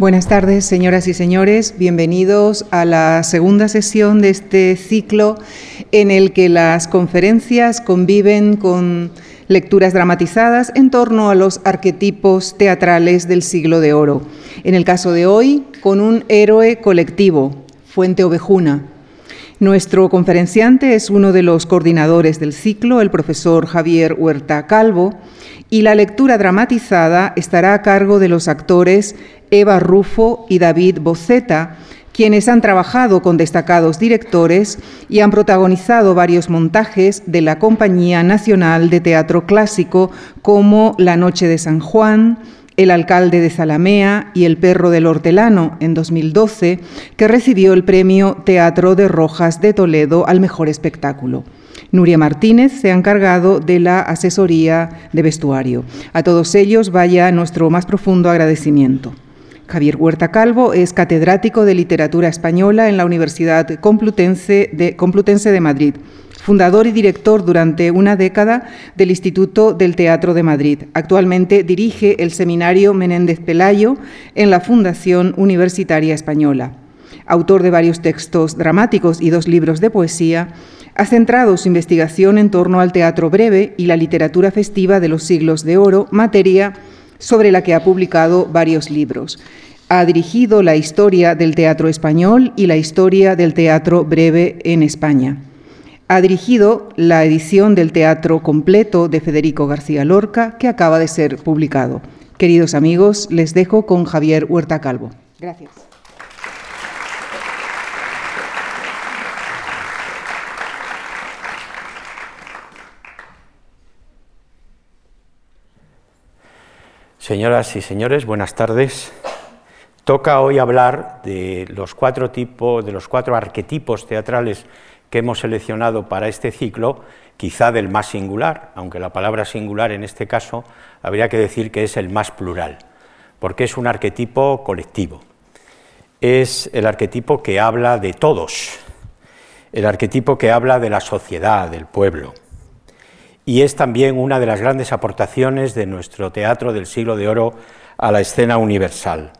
Buenas tardes, señoras y señores. Bienvenidos a la segunda sesión de este ciclo en el que las conferencias conviven con lecturas dramatizadas en torno a los arquetipos teatrales del siglo de oro. En el caso de hoy, con un héroe colectivo, Fuente Ovejuna. Nuestro conferenciante es uno de los coordinadores del ciclo, el profesor Javier Huerta Calvo, y la lectura dramatizada estará a cargo de los actores Eva Rufo y David Boceta, quienes han trabajado con destacados directores y han protagonizado varios montajes de la Compañía Nacional de Teatro Clásico como La Noche de San Juan, El alcalde de Zalamea y El perro del hortelano en 2012, que recibió el premio Teatro de Rojas de Toledo al mejor espectáculo. Nuria Martínez se ha encargado de la asesoría de vestuario. A todos ellos vaya nuestro más profundo agradecimiento. Javier Huerta Calvo es catedrático de Literatura Española en la Universidad Complutense de, Madrid, fundador y director durante una década del Instituto del Teatro de Madrid. Actualmente dirige el Seminario Menéndez Pelayo en la Fundación Universitaria Española. Autor de varios textos dramáticos y dos libros de poesía, ha centrado su investigación en torno al teatro breve y la literatura festiva de los siglos de oro, materia sobre la que ha publicado varios libros. Ha dirigido la historia del teatro español y la historia del teatro breve en España. Ha dirigido la edición del Teatro Completo de Federico García Lorca, que acaba de ser publicado. Queridos amigos, les dejo con Javier Huerta Calvo. Gracias. Señoras y señores, buenas tardes. Toca hoy hablar de los cuatro tipos, de los cuatro arquetipos teatrales que hemos seleccionado para este ciclo, quizá del más singular, aunque la palabra singular en este caso habría que decir que es el más plural, porque es un arquetipo colectivo. Es el arquetipo que habla de todos, el arquetipo que habla de la sociedad, del pueblo y es también una de las grandes aportaciones de nuestro teatro del siglo de oro a la escena universal.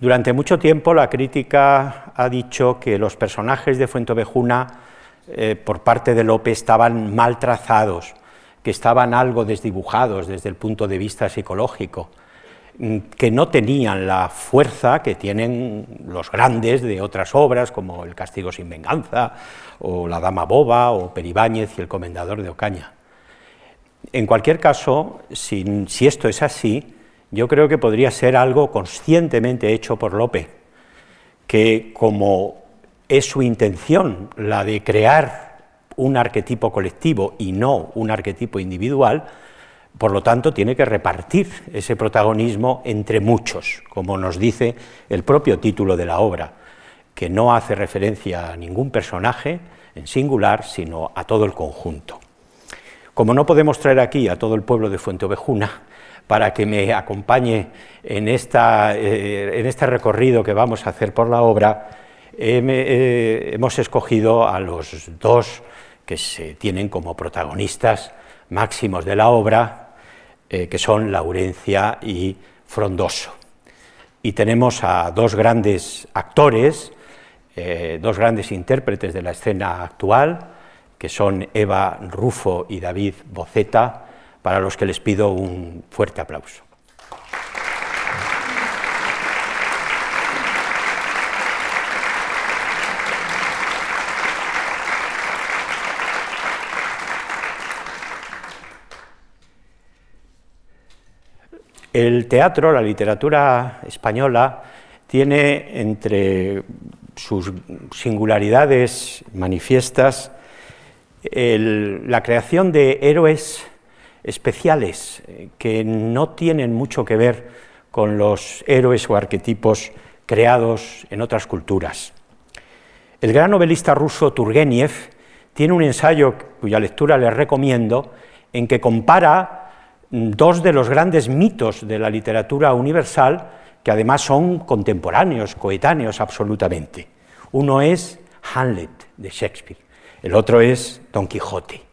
Durante mucho tiempo la crítica ha dicho que los personajes de Fuentovejuna eh, por parte de Lope estaban mal trazados, que estaban algo desdibujados desde el punto de vista psicológico, mm, que no tenían la fuerza que tienen los grandes de otras obras como El castigo sin venganza o La dama boba o Peribáñez y el comendador de Ocaña. En cualquier caso, si, esto es así, yo creo que podría ser algo conscientemente hecho por Lope, que como es su intención la de crear un arquetipo colectivo y no un arquetipo individual, por lo tanto tiene que repartir ese protagonismo entre muchos, como nos dice el propio título de la obra, que no hace referencia a ningún personaje en singular, sino a todo el conjunto. Como no podemos traer aquí a todo el pueblo de Fuenteovejuna para que me acompañe en, eh, este recorrido que vamos a hacer por la obra, eh, hemos escogido a los dos que se tienen como protagonistas máximos de la obra, eh, que son Laurencia y Frondoso. Y tenemos a dos grandes actores, dos grandes intérpretes de la escena actual, que son Eva Rufo y David Boceta, para los que les pido un fuerte aplauso. El teatro, la literatura española, tiene entre sus singularidades manifiestas la creación de héroes especiales eh, que no tienen mucho que ver con los héroes o arquetipos creados en otras culturas. El gran novelista ruso Turgenev tiene un ensayo cuya lectura les recomiendo en que compara dos de los grandes mitos de la literatura universal que además son contemporáneos, coetáneos absolutamente. Uno es Hamlet de Shakespeare el otro es Don Quijote.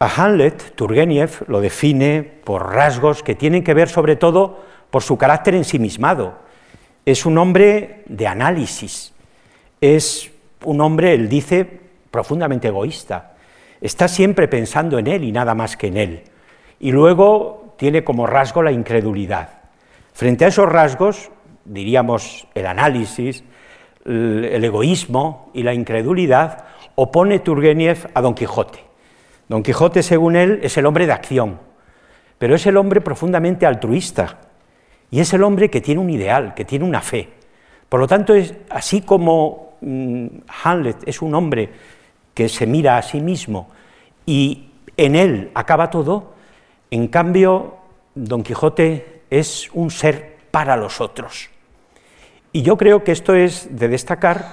A Hamlet, Turgenev lo define por rasgos que tienen que ver sobre todo por su carácter ensimismado. Es un hombre de análisis, es un hombre, él dice, profundamente egoísta. Está siempre pensando en él y nada más que en él. Y luego tiene como rasgo la incredulidad. Frente a esos rasgos, diríamos el análisis, el egoísmo y la incredulidad, opone Turgeniev a Don Quijote. Don Quijote, según él, es el hombre de acción, pero es el hombre profundamente altruista y es el hombre que tiene un ideal, que tiene una fe. Por lo tanto, es así como mm, Hamlet es un hombre que se mira a sí mismo y en él acaba todo, en cambio, Don Quijote es un ser para los otros. Y yo creo que esto es de destacar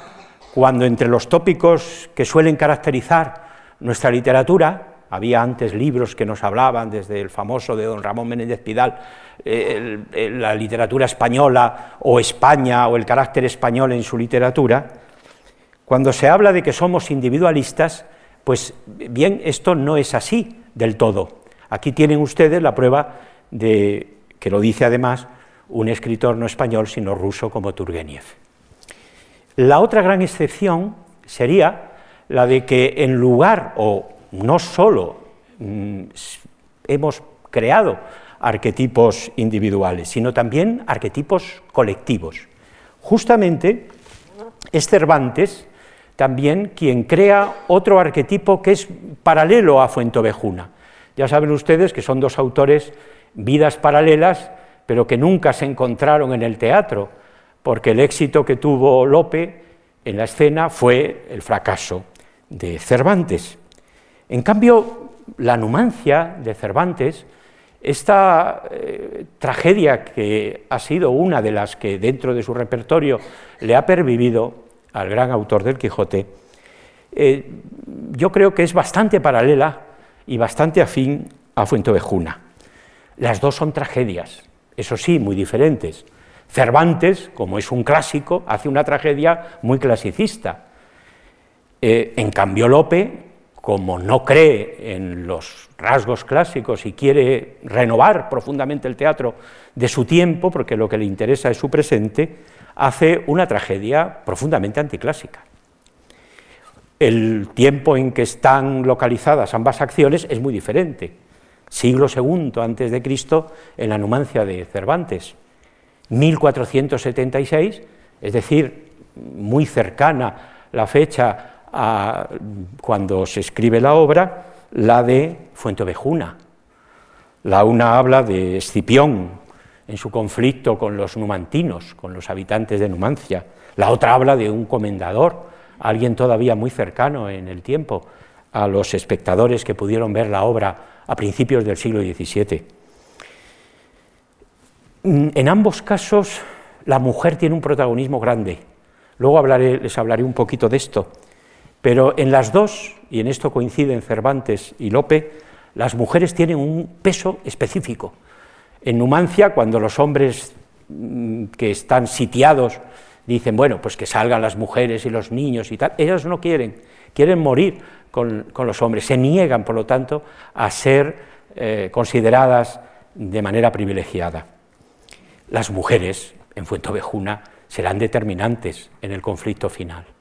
cuando entre los tópicos que suelen caracterizar nuestra literatura, había antes libros que nos hablaban, desde el famoso de don Ramón Menéndez Pidal, eh, la literatura española o España o el carácter español en su literatura, cuando se habla de que somos individualistas, pues bien, esto no es así del todo. Aquí tienen ustedes la prueba de que lo dice además un escritor no español, sino ruso como Turgeniev. La otra gran excepción sería la de que en lugar, o no solo mm, hemos creado arquetipos individuales, sino también arquetipos colectivos. Justamente es Cervantes también quien crea otro arquetipo que es paralelo a Fuentovejuna. Ya saben ustedes que son dos autores, vidas paralelas, pero que nunca se encontraron en el teatro, porque el éxito que tuvo Lope en la escena fue el fracaso de Cervantes. En cambio, la Numancia de Cervantes, esta eh, tragedia que ha sido una de las que dentro de su repertorio le ha pervivido al gran autor del Quijote, eh, yo creo que es bastante paralela y bastante afín a Fuentovejuna. Las dos son tragedias, eso sí, muy diferentes. Cervantes, como es un clásico, hace una tragedia muy clasicista. Eh, en cambio, Lope, como no cree en los rasgos clásicos y quiere renovar profundamente el teatro de su tiempo, porque lo que le interesa es su presente, hace una tragedia profundamente anticlásica. El tiempo en que están localizadas ambas acciones es muy diferente. Siglo II antes de Cristo en la Numancia de Cervantes, 1476, es decir, muy cercana la fecha cuando se escribe la obra, la de Fuentovejuna. La una habla de Escipión en su conflicto con los numantinos, con los habitantes de Numancia. La otra habla de un comendador, alguien todavía muy cercano en el tiempo a los espectadores que pudieron ver la obra a principios del siglo XVII. Mm, en ambos casos, la mujer tiene un protagonismo grande. Luego les hablaré un poquito de esto. Pero en las dos, y en esto coinciden Cervantes y Lope, las mujeres tienen un peso específico. En Numancia, cuando los hombres mm, que están sitiados dicen, bueno, pues que salgan las mujeres y los niños y tal, ellas no quieren, quieren morir con, los hombres, se niegan, por lo tanto, a ser eh, consideradas de manera privilegiada. Las mujeres en Fuentovejuna serán determinantes en el conflicto final.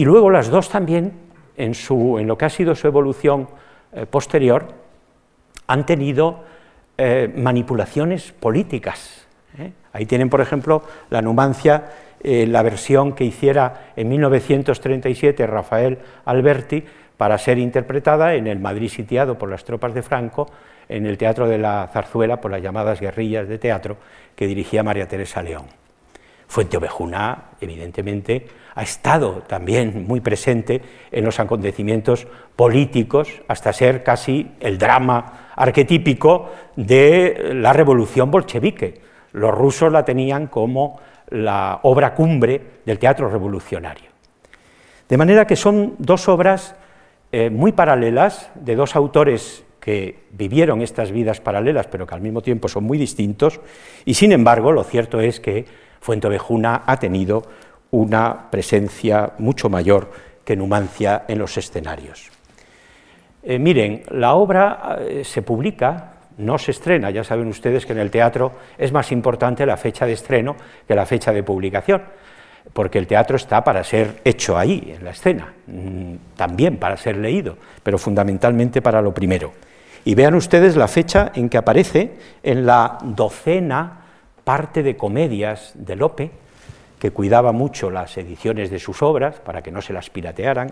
Y luego las dos también, en, lo que ha sido su evolución eh, posterior, han tenido eh, manipulaciones políticas. ¿eh? Ahí tienen, por ejemplo, la Numancia, la versión que hiciera en 1937 Rafael Alberti para ser interpretada en el Madrid sitiado por las tropas de Franco, en el Teatro de la Zarzuela, por las llamadas guerrillas de teatro que dirigía María Teresa León. Fuente Ovejuna, evidentemente, ha estado también muy presente en los acontecimientos políticos, hasta ser casi el drama arquetípico de la revolución bolchevique. Los rusos la tenían como la obra cumbre del teatro revolucionario. De manera que son dos obras eh, muy paralelas de dos autores que vivieron estas vidas paralelas, pero que al mismo tiempo son muy distintos, y sin embargo lo cierto es que Fuentovejuna ha tenido una presencia mucho mayor que Numancia en los escenarios. Eh, miren, la obra eh, se publica no se estrena. Ya saben ustedes que en el teatro es más importante la fecha de estreno que la fecha de publicación, porque el teatro está para ser hecho ahí, en la escena, mm, también para ser leído, pero fundamentalmente para lo primero. Y vean ustedes la fecha en que aparece en la docena parte de comedias de Lope, que cuidaba mucho las ediciones de sus obras para que no se las piratearan,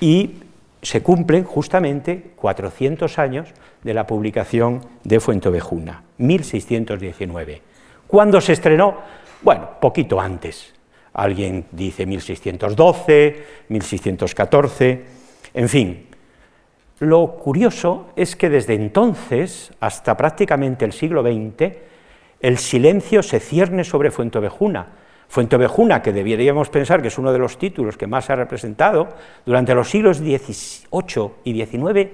y se cumplen justamente 400 años de la publicación de Fuentovejuna, 1619. ¿Cuándo se estrenó? Bueno, poquito antes. Alguien dice 1612, 1614, en fin. Lo curioso es que desde entonces hasta prácticamente el siglo XX el silencio se cierne sobre Fuentovejuna, Fuentevejuna, que deberíamos pensar que es uno de los títulos que más se ha representado, durante los siglos XVIII y XIX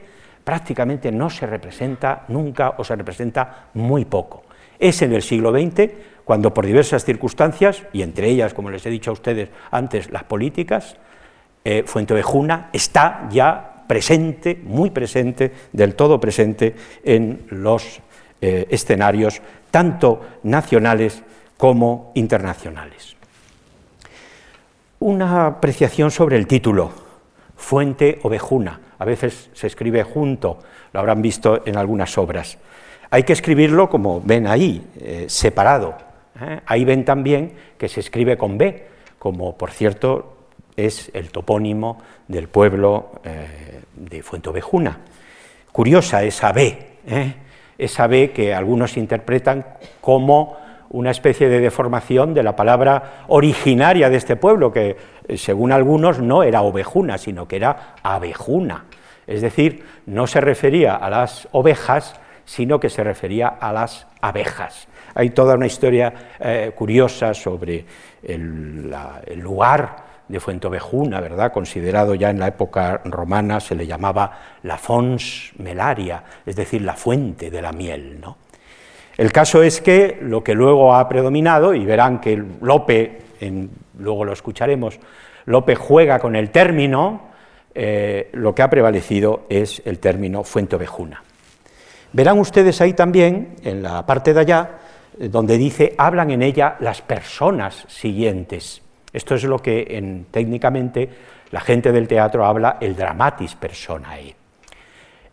prácticamente no se representa nunca o se representa muy poco. Es en el siglo XX cuando por diversas circunstancias, y entre ellas, como les he dicho a ustedes antes, las políticas, eh, está ya presente, muy presente, del todo presente en los eh, escenarios tanto nacionales como internacionales. Una apreciación sobre el título, Fuente Ovejuna. A veces se escribe junto, lo habrán visto en algunas obras. Hay que escribirlo, como ven ahí, eh, separado. ¿eh? Ahí ven también que se escribe con B, como por cierto es el topónimo del pueblo eh, de Ovejuna. Curiosa esa B, esa B que algunos interpretan como una especie de deformación de la palabra originaria de este pueblo, que eh, según algunos no era ovejuna, sino que era abejuna. Es decir, no se refería a las ovejas, sino que se refería a las abejas. Hay toda una historia eh, curiosa sobre el, el lugar de Fuentovejuna, ¿verdad? considerado ya en la época romana, se le llamaba la fons melaria, es decir, la fuente de la miel. ¿no? El caso es que lo que luego ha predominado, y verán que Lope, luego lo escucharemos, Lope juega con el término, eh, lo que ha prevalecido es el término Fuentovejuna. Verán ustedes ahí también, en la parte de allá, eh, donde dice, hablan en ella las personas siguientes. Esto es lo que en, técnicamente la gente del teatro habla el dramatis personae.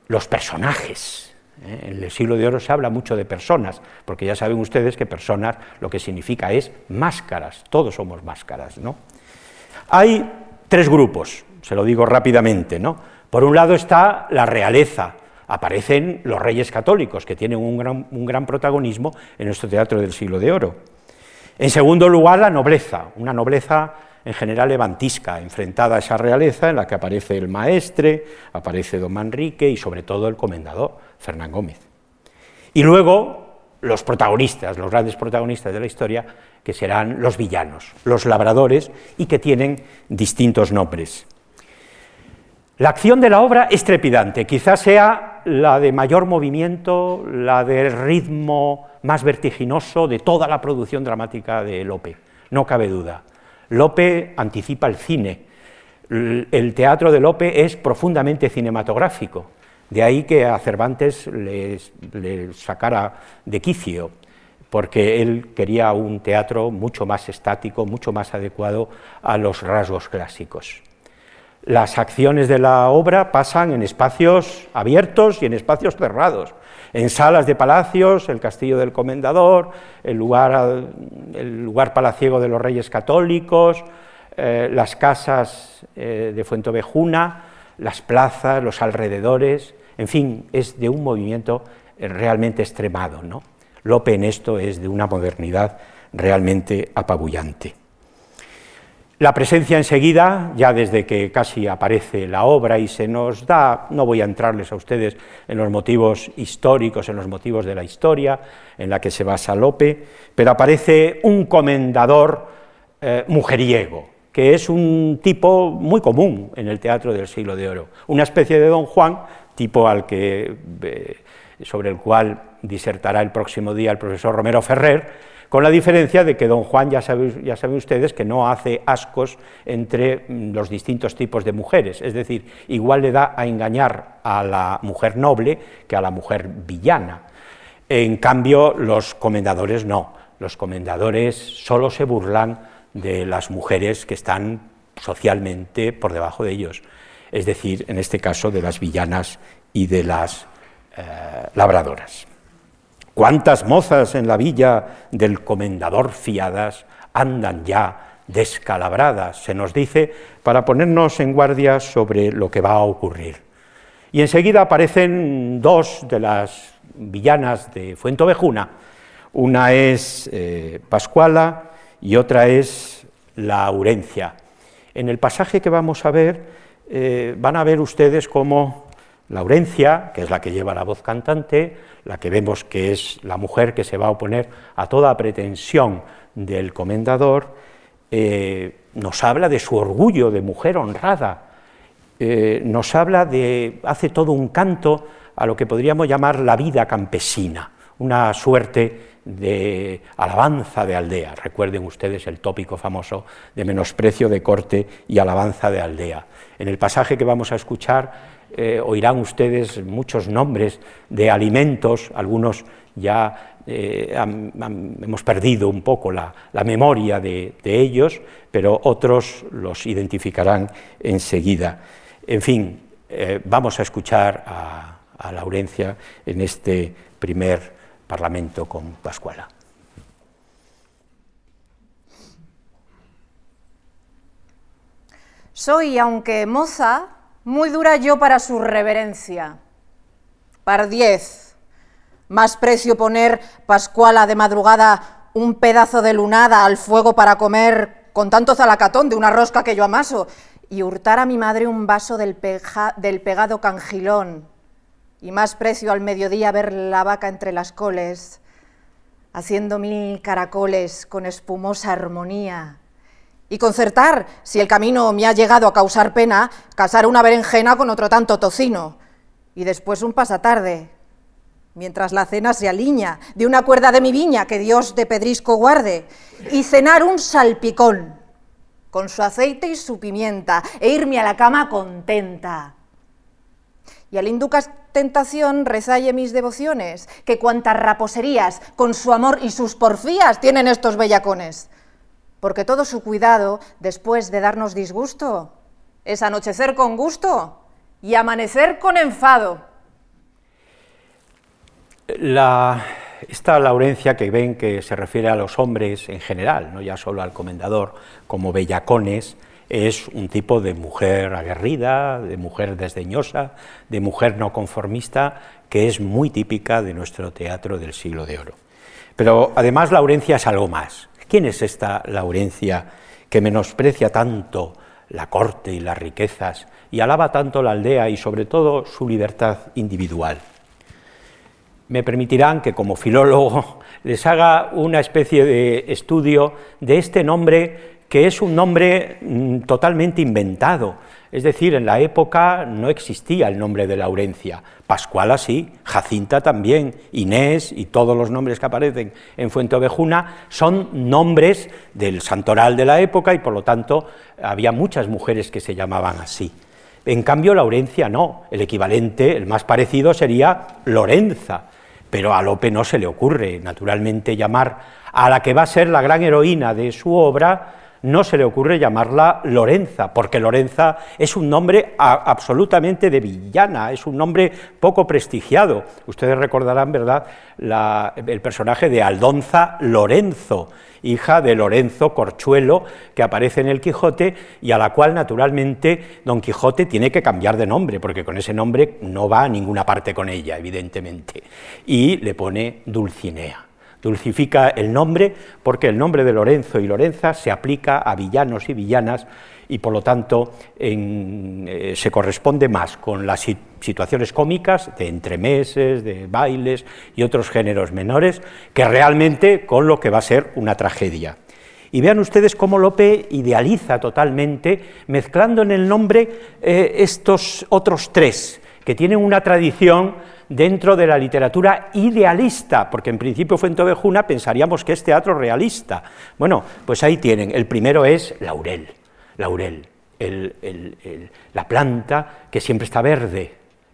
Los personajes. ¿eh? En el siglo de oro se habla mucho de personas, porque ya saben ustedes que personas lo que significa es máscaras, todos somos máscaras. ¿no? Hay tres grupos, se lo digo rápidamente. ¿no? Por un lado está la realeza, aparecen los reyes católicos, que tienen un gran, un gran protagonismo en nuestro teatro del siglo de oro. En segundo lugar, la nobleza, una nobleza en general levantisca, enfrentada a esa realeza en la que aparece el maestre, aparece don Manrique y sobre todo el comendador, Fernán Gómez. Y luego los protagonistas, los grandes protagonistas de la historia, que serán los villanos, los labradores, y que tienen distintos nombres. La acción de la obra es trepidante, quizás sea la de mayor movimiento, la de ritmo más vertiginoso de toda la producción dramática de Lope, no cabe duda. Lope anticipa el cine, el teatro de Lope es profundamente cinematográfico, de ahí que a Cervantes le, sacara de quicio, porque él quería un teatro mucho más estático, mucho más adecuado a los rasgos clásicos. Las acciones de la obra pasan en espacios abiertos y en espacios cerrados, en salas de palacios, el castillo del comendador, el lugar, el lugar palaciego de los reyes católicos, eh, las casas eh, de Fuentovejuna, las plazas, los alrededores, en fin, es de un movimiento eh, realmente extremado. ¿no? Lope en esto es de una modernidad realmente apabullante. La presencia enseguida, ya desde que casi aparece la obra y se nos da, no voy a entrarles a ustedes en los motivos históricos, en los motivos de la historia en la que se basa Lope, pero aparece un comendador eh, mujeriego, que es un tipo muy común en el teatro del siglo de oro, una especie de don Juan, tipo al que, eh, sobre el cual disertará el próximo día el profesor Romero Ferrer, con la diferencia de que don Juan ya saben, ya saben ustedes que no hace ascos entre mm, los distintos tipos de mujeres, es decir, igual le da a engañar a la mujer noble que a la mujer villana. En cambio, los comendadores no, los comendadores solo se burlan de las mujeres que están socialmente por debajo de ellos, es decir, en este caso de las villanas y de las eh, labradoras. ¿Cuántas mozas en la villa del comendador fiadas andan ya descalabradas? Se nos dice para ponernos en guardia sobre lo que va a ocurrir. Y enseguida aparecen dos de las villanas de Fuentovejuna. Una es eh, Pascuala y otra es Laurencia. En el pasaje que vamos a ver, eh, van a ver ustedes cómo Laurencia, que es la que lleva la voz cantante, la que vemos que es la mujer que se va a oponer a toda pretensión del comendador, eh, nos habla de su orgullo de mujer honrada, eh, nos habla de, hace todo un canto a lo que podríamos llamar la vida campesina, una suerte de alabanza de aldea. Recuerden ustedes el tópico famoso de menosprecio de corte y alabanza de aldea. En el pasaje que vamos a escuchar eh, oirán ustedes muchos nombres de alimentos, algunos ya eh, hemos perdido un poco la, memoria de, ellos, pero otros los identificarán enseguida. En fin, eh, vamos a escuchar a, a Laurencia en este primer parlamento con Pascuala. Soy, aunque moza, muy dura yo para su reverencia. Par diez, más precio poner Pascuala de madrugada un pedazo de lunada al fuego para comer con tanto zalacatón de una rosca que yo amaso y hurtar a mi madre un vaso del, del pegado cangilón y más precio al mediodía ver la vaca entre las coles haciendo mil caracoles con espumosa armonía y concertar, si el camino me ha llegado a causar pena, casar una berenjena con otro tanto tocino, y después un pasatarde, mientras la cena se aliña de una cuerda de mi viña que Dios de pedrisco guarde, y cenar un salpicón con su aceite y su pimienta, e irme a la cama contenta. Y al inducas tentación rezalle mis devociones, que cuantas raposerías con su amor y sus porfías tienen estos bellacones porque todo su cuidado, después de darnos disgusto, es anochecer con gusto y amanecer con enfado. esta Laurencia que ven que se refiere a los hombres en general, no ya solo al comendador, como bellacones, es un tipo de mujer aguerrida, de mujer desdeñosa, de mujer no conformista, que es muy típica de nuestro teatro del siglo de oro. Pero además Laurencia es algo más. ¿Quién es esta Laurencia que menosprecia tanto la corte y las riquezas y alaba tanto la aldea y sobre todo su libertad individual? Me permitirán que como filólogo les haga una especie de estudio de este nombre que es un nombre mm, totalmente inventado, es decir, en la época no existía el nombre de Laurencia. Pascuala sí, Jacinta también, Inés y todos los nombres que aparecen en Fuenteovejuna son nombres del santoral de la época y por lo tanto había muchas mujeres que se llamaban así. En cambio, Laurencia no, el equivalente, el más parecido sería Lorenza, pero a Lope no se le ocurre, naturalmente, llamar a la que va a ser la gran heroína de su obra no se le ocurre llamarla Lorenza, porque Lorenza es un nombre absolutamente de villana, es un nombre poco prestigiado. Ustedes recordarán, ¿verdad?, el personaje de Aldonza Lorenzo, hija de Lorenzo Corchuelo, que aparece en el Quijote y a la cual, naturalmente, Don Quijote tiene que cambiar de nombre, porque con ese nombre no va a ninguna parte con ella, evidentemente, y le pone Dulcinea dulcifica el nombre porque el nombre de Lorenzo y Lorenza se aplica a villanos y villanas y por lo tanto eh, se corresponde más con las situaciones cómicas de entremeses, de bailes y otros géneros menores que realmente con lo que va a ser una tragedia. Y vean ustedes cómo Lope idealiza totalmente, mezclando en el nombre eh, estos otros tres, que tienen una tradición dentro de la literatura idealista, porque en principio Fuentovejuna pensaríamos que es teatro realista. Bueno, pues ahí tienen, el primero es Laurel, Laurel, la planta que siempre está verde,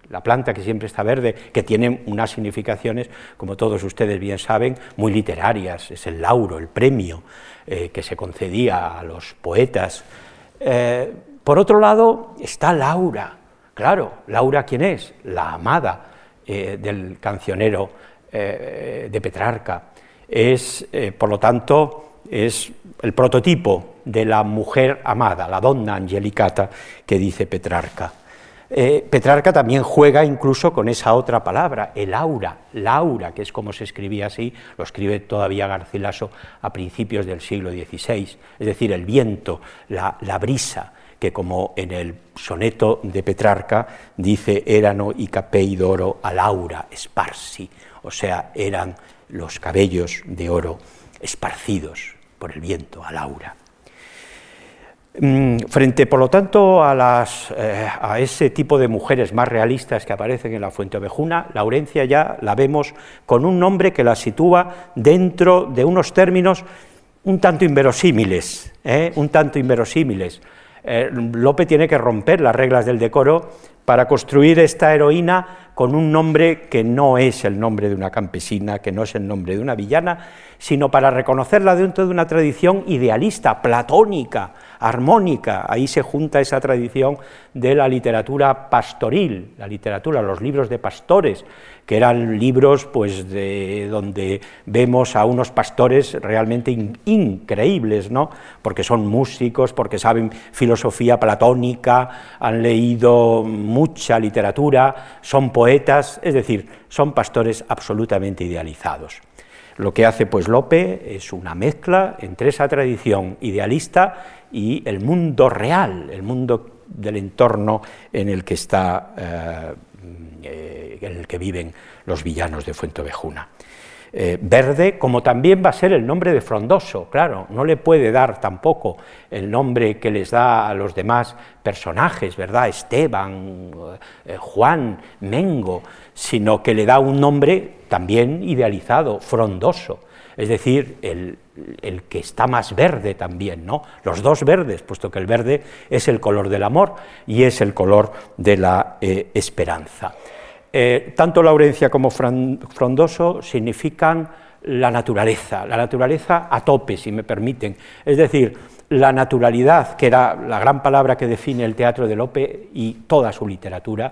la planta que siempre está verde, que tiene unas significaciones, como todos ustedes bien saben, muy literarias, es el lauro, el premio eh, que se concedía a los poetas. Eh, por otro lado está Laura, claro, Laura quién es? La amada eh, del cancionero de Petrarca. Es, por lo tanto, es el prototipo de la mujer amada, la donna angelicata que dice Petrarca. Eh, Petrarca también juega incluso con esa otra palabra, el aura, Laura, que es como se escribía así, lo escribe todavía Garcilaso a principios del siglo XVI, es decir, el viento, la, brisa, que como en el soneto de Petrarca dice Érano y capei d'oro al aura o sea, eran los cabellos de oro esparcidos por el viento, al aura. Mm, frente, por lo tanto, eh, a, ese tipo de mujeres más realistas que aparecen en la Fuente Ovejuna, Laurencia ya la vemos con un nombre que la sitúa dentro de unos términos un tanto inverosímiles, ¿eh? un tanto inverosímiles. Eh, Lope tiene que romper las reglas del decoro para construir esta heroína con un nombre que no es el nombre de una campesina, que no es el nombre de una villana, sino para reconocerla dentro de una tradición idealista, platónica, armónica. Ahí se junta esa tradición de la literatura pastoril, la literatura, los libros de pastores, que eran libros pues de donde vemos a unos pastores realmente increíbles, ¿no? Porque son músicos, porque saben filosofía platónica, han leído mucha literatura, son poetas, es decir, son pastores absolutamente idealizados. Lo que hace pues Lope es una mezcla entre esa tradición idealista y el mundo real, el mundo del entorno en el que está, eh, en el que viven los villanos de Fuentovejuna. Eh, verde, como también va a ser el nombre de Frondoso, claro, no le puede dar tampoco el nombre que les da a los demás personajes, ¿verdad? Esteban, eh, Juan, Mengo, sino que le da un nombre también idealizado, Frondoso, es decir, el, que está más verde también, ¿no? Los dos verdes, puesto que el verde es el color del amor y es el color de la eh, esperanza. Eh, tanto Laurencia como Frondoso significan la naturaleza, la naturaleza a tope, si me permiten. Es decir, la naturalidad, que era la gran palabra que define el teatro de Lope y toda su literatura,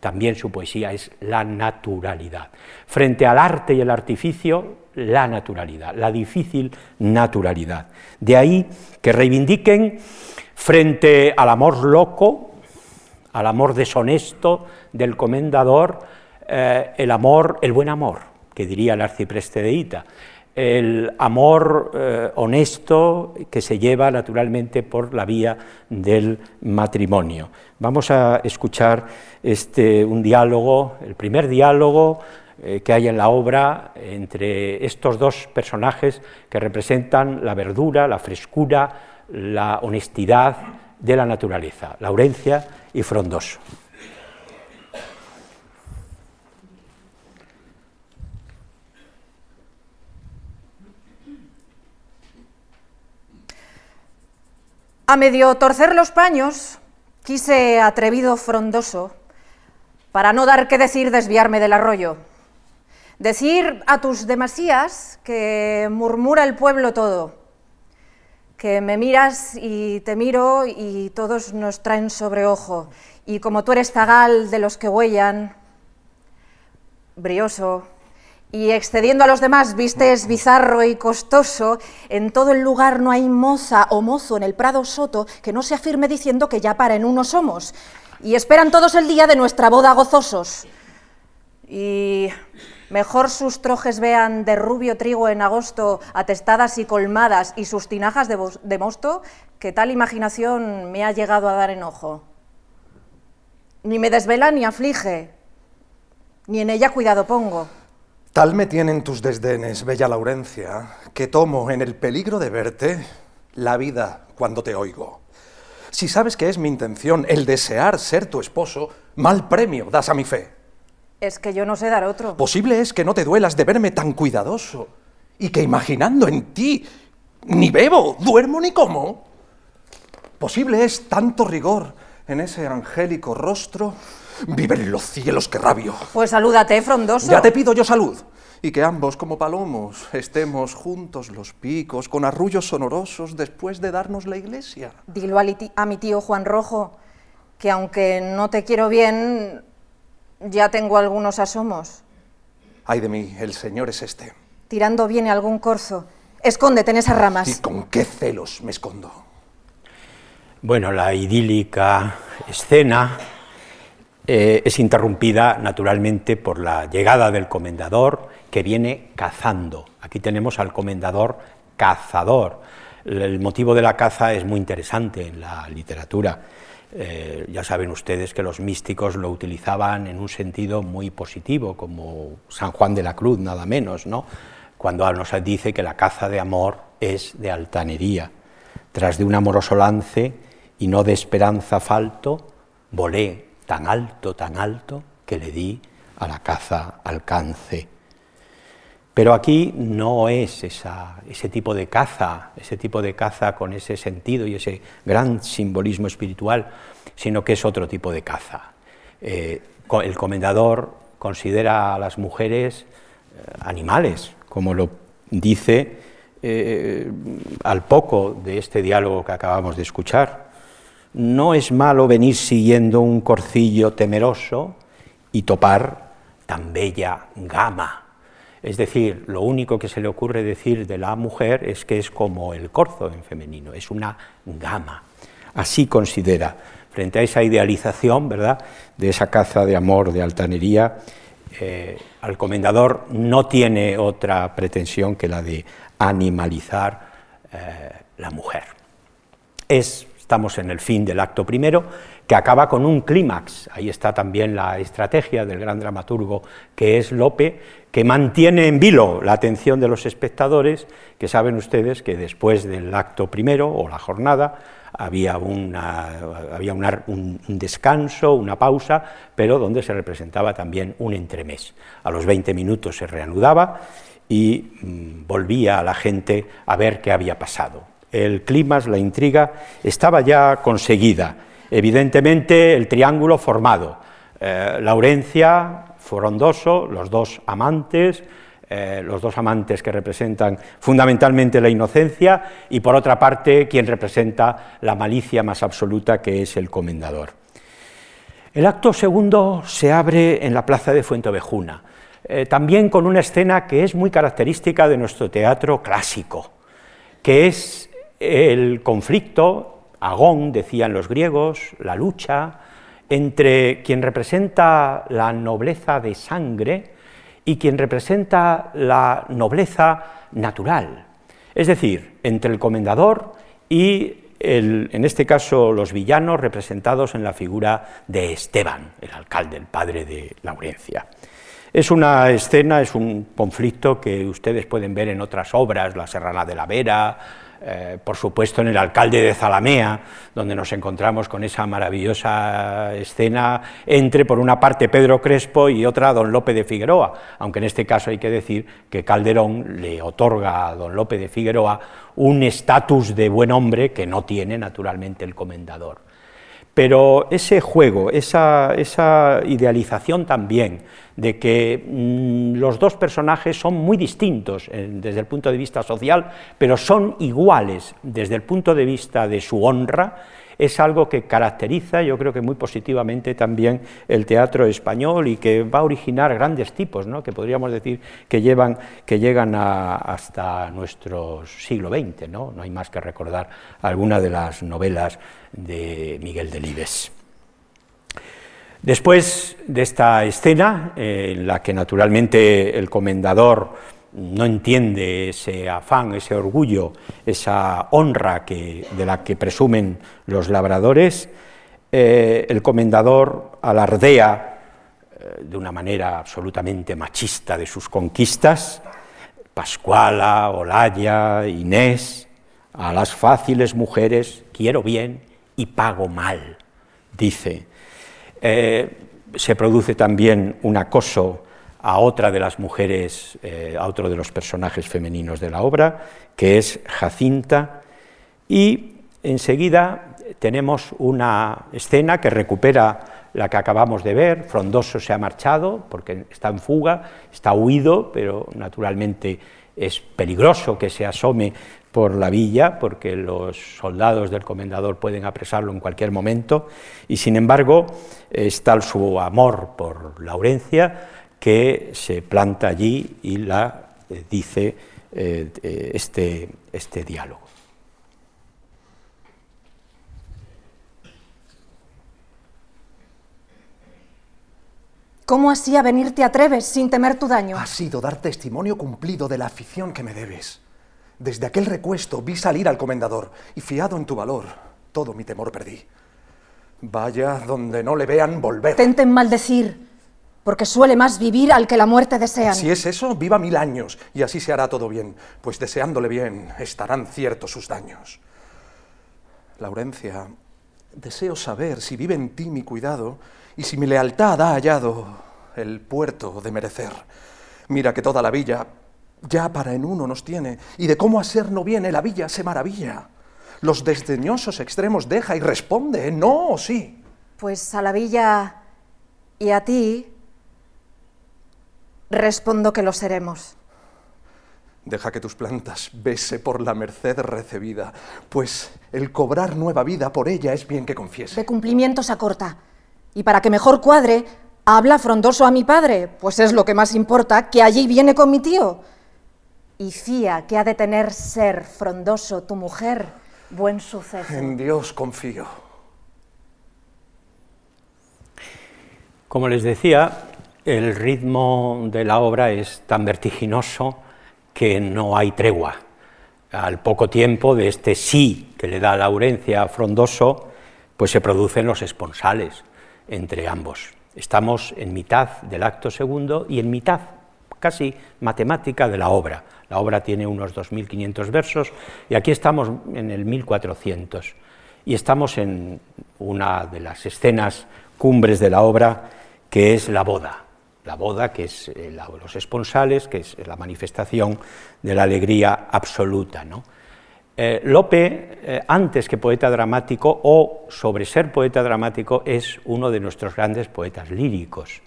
también su poesía, es la naturalidad. Frente al arte y el artificio, la naturalidad, la difícil naturalidad. De ahí que reivindiquen frente al amor loco, al amor deshonesto del comendador, eh, el amor, el buen amor, que diría el arcipreste de Ita, el amor eh, honesto que se lleva naturalmente por la vía del matrimonio. Vamos a escuchar este, un diálogo, el primer diálogo eh, que hay en la obra entre estos dos personajes que representan la verdura, la frescura, la honestidad de la naturaleza, Laurencia y Frondoso. A medio torcer los paños, quise atrevido frondoso, para no dar que decir desviarme del arroyo. Decir a tus demasías que murmura el pueblo todo, que me miras y te miro y todos nos traen sobre ojo, y como tú eres zagal de los que huellan, brioso, y excediendo a los demás vistes bizarro y costoso, en todo el lugar no hay moza o mozo en el prado soto que no se afirme diciendo que ya para en uno somos, y esperan todos el día de nuestra boda gozosos. Y mejor sus trojes vean de rubio trigo en agosto, atestadas y colmadas, y sus tinajas de, de mosto, que tal imaginación me ha llegado a dar enojo. Ni me desvela ni aflige, ni en ella cuidado pongo. Tal me tienen tus desdenes, bella Laurencia, que tomo en el peligro de verte la vida cuando te oigo. Si sabes que es mi intención el desear ser tu esposo, mal premio das a mi fe. Es que yo no sé dar otro. Posible es que no te duelas de verme tan cuidadoso y que imaginando en ti ni bebo, duermo ni como. Posible es tanto rigor en ese angélico rostro. Viven los cielos que rabio. Pues salúdate, frondoso. Ya te pido yo salud. Y que ambos, como palomos, estemos juntos los picos, con arrullos sonorosos después de darnos la iglesia. Dilo a, mi tío Juan Rojo que aunque no te quiero bien, ya tengo algunos asomos. Ay de mí, el Señor es este. Tirando viene algún corzo. Escóndete en esas ¿Y ramas. con qué celos me escondo? Bueno, la idílica escena eh, es interrumpida naturalmente por la llegada del comendador que viene cazando. Aquí tenemos al comendador cazador. El- motivo de la caza es muy interesante en la literatura. Eh, ya saben ustedes que los místicos lo utilizaban en un sentido muy positivo, como San Juan de la Cruz, nada menos, ¿no? cuando nos dice que la caza de amor es de altanería. Tras de un amoroso lance y no de esperanza falto, volé tan alto, tan alto, que le di a la caza alcance. Pero aquí no es ese tipo de caza, ese tipo de caza con ese sentido y ese gran simbolismo espiritual, sino que es otro tipo de caza. Eh, el comendador considera a las mujeres eh, animales, como lo dice eh, al poco de este diálogo que acabamos de escuchar. No es malo venir siguiendo un corcillo temeroso y topar tan bella gama. Es decir, lo único que se le ocurre decir de la mujer es que es como el corzo en femenino, es una gama. Así considera, frente a esa idealización, ¿verdad?, de esa caza de amor, de altanería, eh, al comendador no tiene otra pretensión que la de animalizar eh, la mujer. Es, estamos en el fin del acto primero, que acaba con un clímax. Ahí está también la estrategia del gran dramaturgo que es Lope, que mantiene en vilo la atención de los espectadores, que saben ustedes que después del acto primero o la jornada había, un descanso, una pausa, pero donde se representaba también un entremés. A los 20 minutos se reanudaba y mm, volvía a la gente a ver qué había pasado. El clima, la intriga, estaba ya conseguida. Evidentemente, el triángulo formado. Eh, Laurencia, Frondoso, los dos amantes, eh, los dos amantes que representan fundamentalmente la inocencia y por otra parte quien representa la malicia más absoluta que es el comendador. El acto segundo se abre en la plaza de Fuentovejuna, eh, también con una escena que es muy característica de nuestro teatro clásico, que es el conflicto, agón, decían los griegos, la lucha entre quien representa la nobleza de sangre y quien representa la nobleza natural, es decir, entre el comendador y el- en este caso los villanos representados en la figura de Esteban, el alcalde, el padre de Laurencia. Es una escena, es un conflicto que ustedes pueden ver en otras obras, La Serrana de la Vera, eh, por supuesto en El alcalde de Zalamea, donde nos encontramos con esa maravillosa escena entre, por una parte, Pedro Crespo y otra, don Lope de Figueroa, aunque en este caso hay que decir que Calderón le otorga a don Lope de Figueroa un estatus de buen hombre que no tiene, naturalmente, el comendador. Pero ese juego, esa, idealización también de que mm, los dos personajes son muy distintos eh, desde el punto de vista social, pero son iguales desde el punto de vista de su honra, es algo que caracteriza, yo creo que muy positivamente también el teatro español y que va a originar grandes tipos, ¿no? que podríamos decir que, llevan, que llegan hasta nuestro siglo XX. ¿no? no hay más que recordar alguna de las novelas de Miguel Delibes. Después de esta escena, eh, en la que naturalmente el comendador no entiende ese afán, ese orgullo, esa honra que, de la que presumen los labradores, eh, el comendador alardea eh, de una manera absolutamente machista de sus conquistas, Pascuala, Olaya, Inés, a las fáciles mujeres quiero bien y pago mal, dice. Eh, se produce también un acoso a otra de las mujeres, eh, a otro de los personajes femeninos de la obra, que es Jacinta, y enseguida tenemos una escena que recupera la que acabamos de ver, Frondoso se ha marchado porque está en fuga, está huido, pero naturalmente es peligroso que se asome por la villa, porque los soldados del comendador pueden apresarlo en cualquier momento, y sin embargo es tal su amor por Laurencia que se planta allí y la eh, dice eh, eh, este, este diálogo. ¿Cómo así a venir te atreves sin temer tu daño? Ha sido dar testimonio cumplido de la afición que me debes. Desde aquel recuesto vi salir al comendador y fiado en tu valor, todo mi temor perdí. Vaya donde no le vean volver. Tenten maldecir, porque suele más vivir al que la muerte desean. Si es eso, viva mil años y así se hará todo bien, pues deseándole bien estarán ciertos sus daños. Laurencia, deseo saber si vive en ti mi cuidado y si mi lealtad ha hallado el puerto de merecer. Mira que toda la villa ya para en uno nos tiene, y de cómo a ser no viene la villa se maravilla. Los desdeñosos extremos deja y responde, no o sí. Pues a la villa y a ti respondo que lo seremos. Deja que tus plantas bese por la merced recibida, pues el cobrar nueva vida por ella es bien que confiese. De cumplimientos acorta. Y para que mejor cuadre, habla frondoso a mi padre, pues es lo que más importa, que allí viene con mi tío. Y fía que ha de tener ser frondoso tu mujer buen suceso. En Dios confío. Como les decía, el ritmo de la obra es tan vertiginoso que no hay tregua. Al poco tiempo de este sí que le da Laurencia a Frondoso, pues se producen los esponsales entre ambos. Estamos en mitad del acto segundo y en mitad casi matemática de la obra. La obra tiene unos 2.500 versos y aquí estamos en el 1.400 y estamos en una de las escenas cumbres de la obra que es la boda. La boda, que es eh, los esponsales, que es la manifestación de la alegría absoluta. ¿no? Eh, Lope, eh, antes que poeta dramático o sobre ser poeta dramático, es uno de nuestros grandes poetas líricos.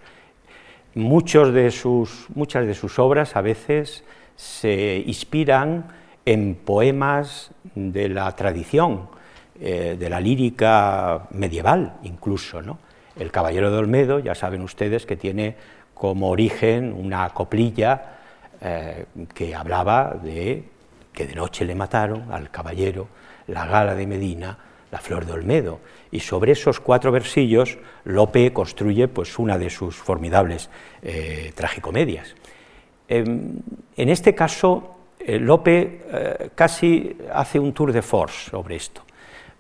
Muchos de sus, muchas de sus obras a veces se inspiran en poemas de la tradición, eh, de la lírica medieval incluso. ¿no? El Caballero de Olmedo, ya saben ustedes que tiene como origen una coplilla que hablaba de que de noche le mataron al caballero, la gala de Medina, la flor de Olmedo. Y sobre esos cuatro versillos, Lope construye pues, una de sus formidables eh, tragicomedias. Em, en este caso, eh, Lope eh, casi hace un tour de force sobre esto,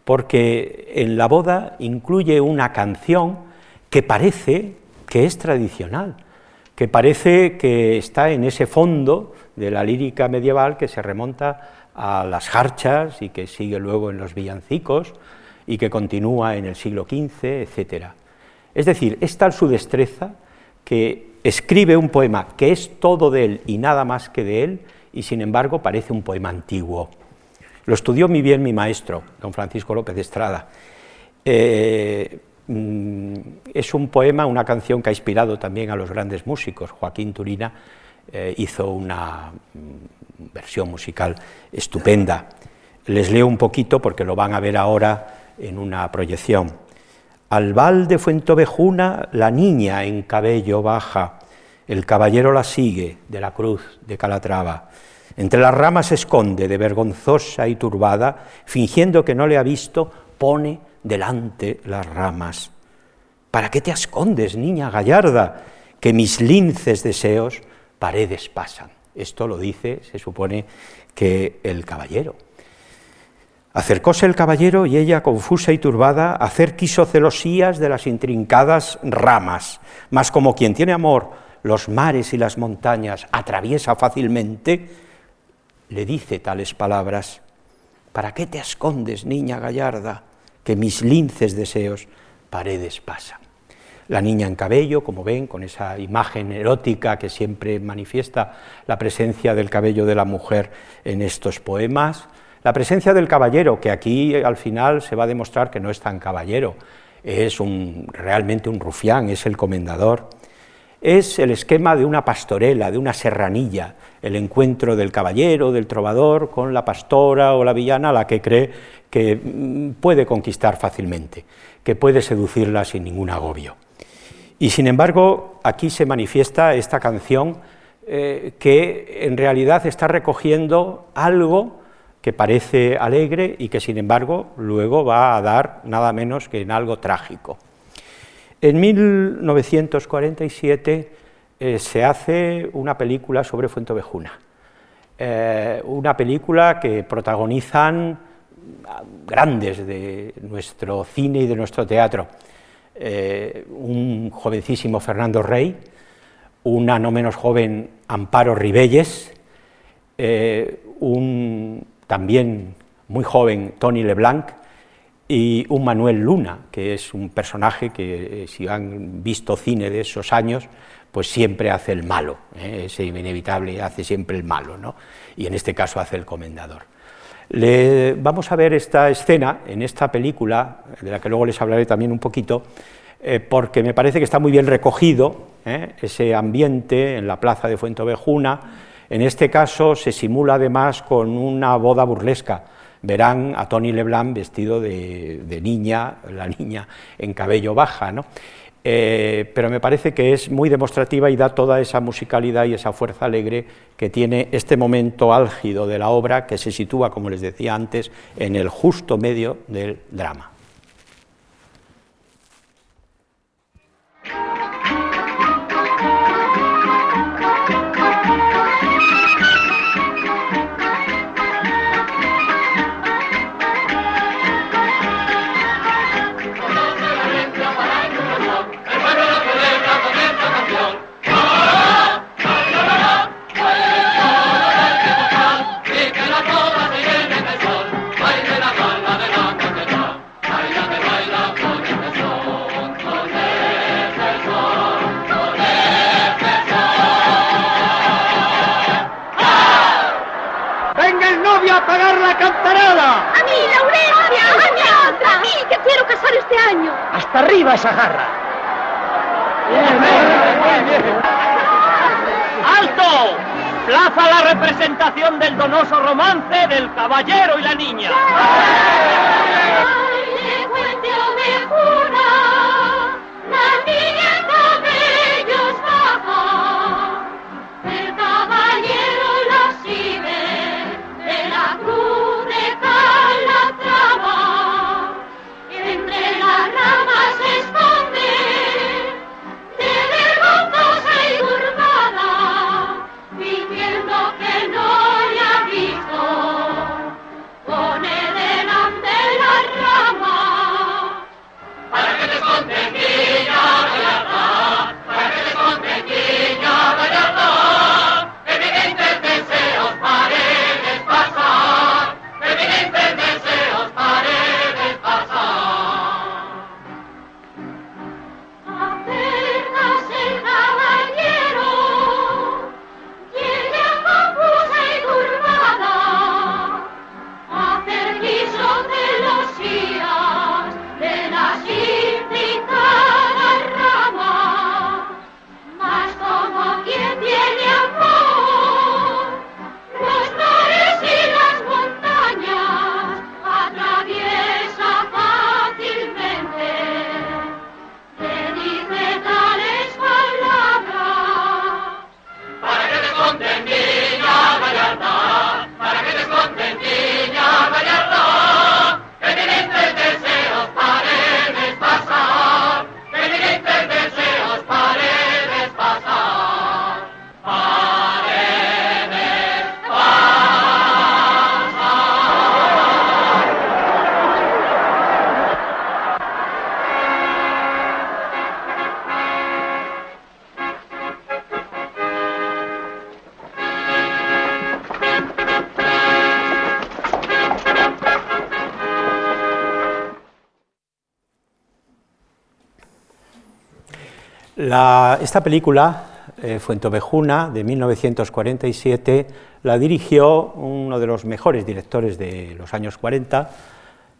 porque en la boda incluye una canción que parece que es tradicional, que parece que está en ese fondo de la lírica medieval que se remonta a las jarchas y que sigue luego en los villancicos y que continúa en el siglo XV, etc. Es decir, es tal su destreza que escribe un poema que es todo de él y nada más que de él, y sin embargo parece un poema antiguo. Lo estudió muy bien mi maestro, don Francisco López de Estrada. Eh, mm, es un poema, una canción que ha inspirado también a los grandes músicos. Joaquín Turina eh, hizo una mm, versión musical estupenda. Les leo un poquito porque lo van a ver ahora en una proyección. Al val de Fuentovejuna la niña en cabello baja, el caballero la sigue de la cruz de Calatrava. Entre las ramas se esconde, de vergonzosa y turbada, fingiendo que no le ha visto, pone delante las ramas. ¿Para qué te escondes, niña gallarda? Que mis linces deseos paredes pasan. Esto lo dice, se supone, que el caballero. Acercóse el caballero y ella, confusa y turbada, hacer quiso celosías de las intrincadas ramas, mas como quien tiene amor los mares y las montañas atraviesa fácilmente, le dice tales palabras, ¿para qué te escondes, niña gallarda, que mis linces deseos paredes pasan? La niña en cabello, como ven, con esa imagen erótica que siempre manifiesta la presencia del cabello de la mujer en estos poemas. La presencia del caballero, que aquí al final se va a demostrar que no es tan caballero, es un, realmente un rufián, es el comendador. Es el esquema de una pastorela, de una serranilla, el encuentro del caballero, del trovador, con la pastora o la villana la que cree que mm, puede conquistar fácilmente, que puede seducirla sin ningún agobio. Y sin embargo, aquí se manifiesta esta canción eh, que en realidad está recogiendo algo que parece alegre y que sin embargo luego va a dar nada menos que en algo trágico. En 1947 eh, se hace una película sobre Fuentovejuna, eh, una película que protagonizan grandes de nuestro cine y de nuestro teatro, eh, un jovencísimo Fernando Rey, una no menos joven Amparo Ribelles, un también muy joven Tony Leblanc y un Manuel Luna, que es un personaje que eh, si han visto cine de esos años, pues siempre hace el malo, ¿eh? es inevitable, hace siempre el malo, ¿no? y en este caso hace el comendador. Le, vamos a ver esta escena en esta película, de la que luego les hablaré también un poquito, eh, porque me parece que está muy bien recogido ese ambiente en la plaza de Fuentovejuna, en este caso se simula además con una boda burlesca. Verán a Tony Leblanc vestido de, niña, la niña en cabello baja, ¿no? Eh, pero me parece que es muy demostrativa y da toda esa musicalidad y esa fuerza alegre que tiene este momento álgido de la obra que se sitúa, como les decía antes, en el justo medio del drama. Esta película, eh, Fuentovejuna, de 1947, la dirigió uno de los mejores directores de los años 40,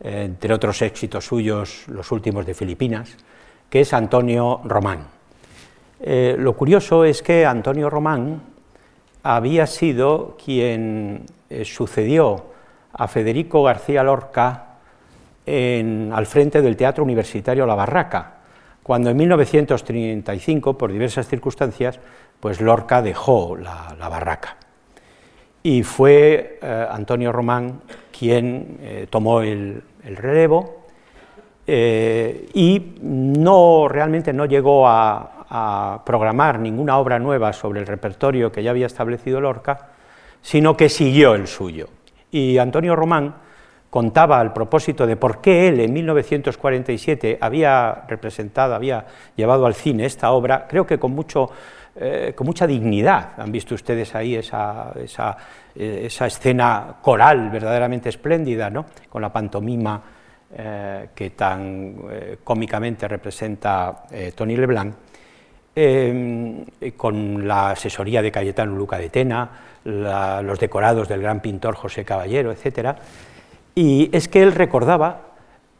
eh, entre otros éxitos suyos, los últimos de Filipinas, que es Antonio Román. Eh, lo curioso es que Antonio Román había sido quien sucedió a Federico García Lorca al frente del Teatro Universitario La Barraca, cuando en 1935, por diversas circunstancias, pues Lorca dejó la, barraca. Y fue eh, Antonio Román quien eh, tomó el, relevo eh, y no, realmente no llegó a, a, programar ninguna obra nueva sobre el repertorio que ya había establecido Lorca, sino que siguió el suyo. Y Antonio Román contaba al propósito de por qué él en 1947 había representado, había llevado al cine esta obra, creo que con, mucho, eh, con mucha dignidad. Han visto ustedes ahí esa, esa, eh, escena coral verdaderamente espléndida, ¿no? con la pantomima eh, que tan cómicamente representa Tony Leblanc. con la asesoría de Cayetano Luca de Tena, los decorados del gran pintor José Caballero, etcétera, y es que él recordaba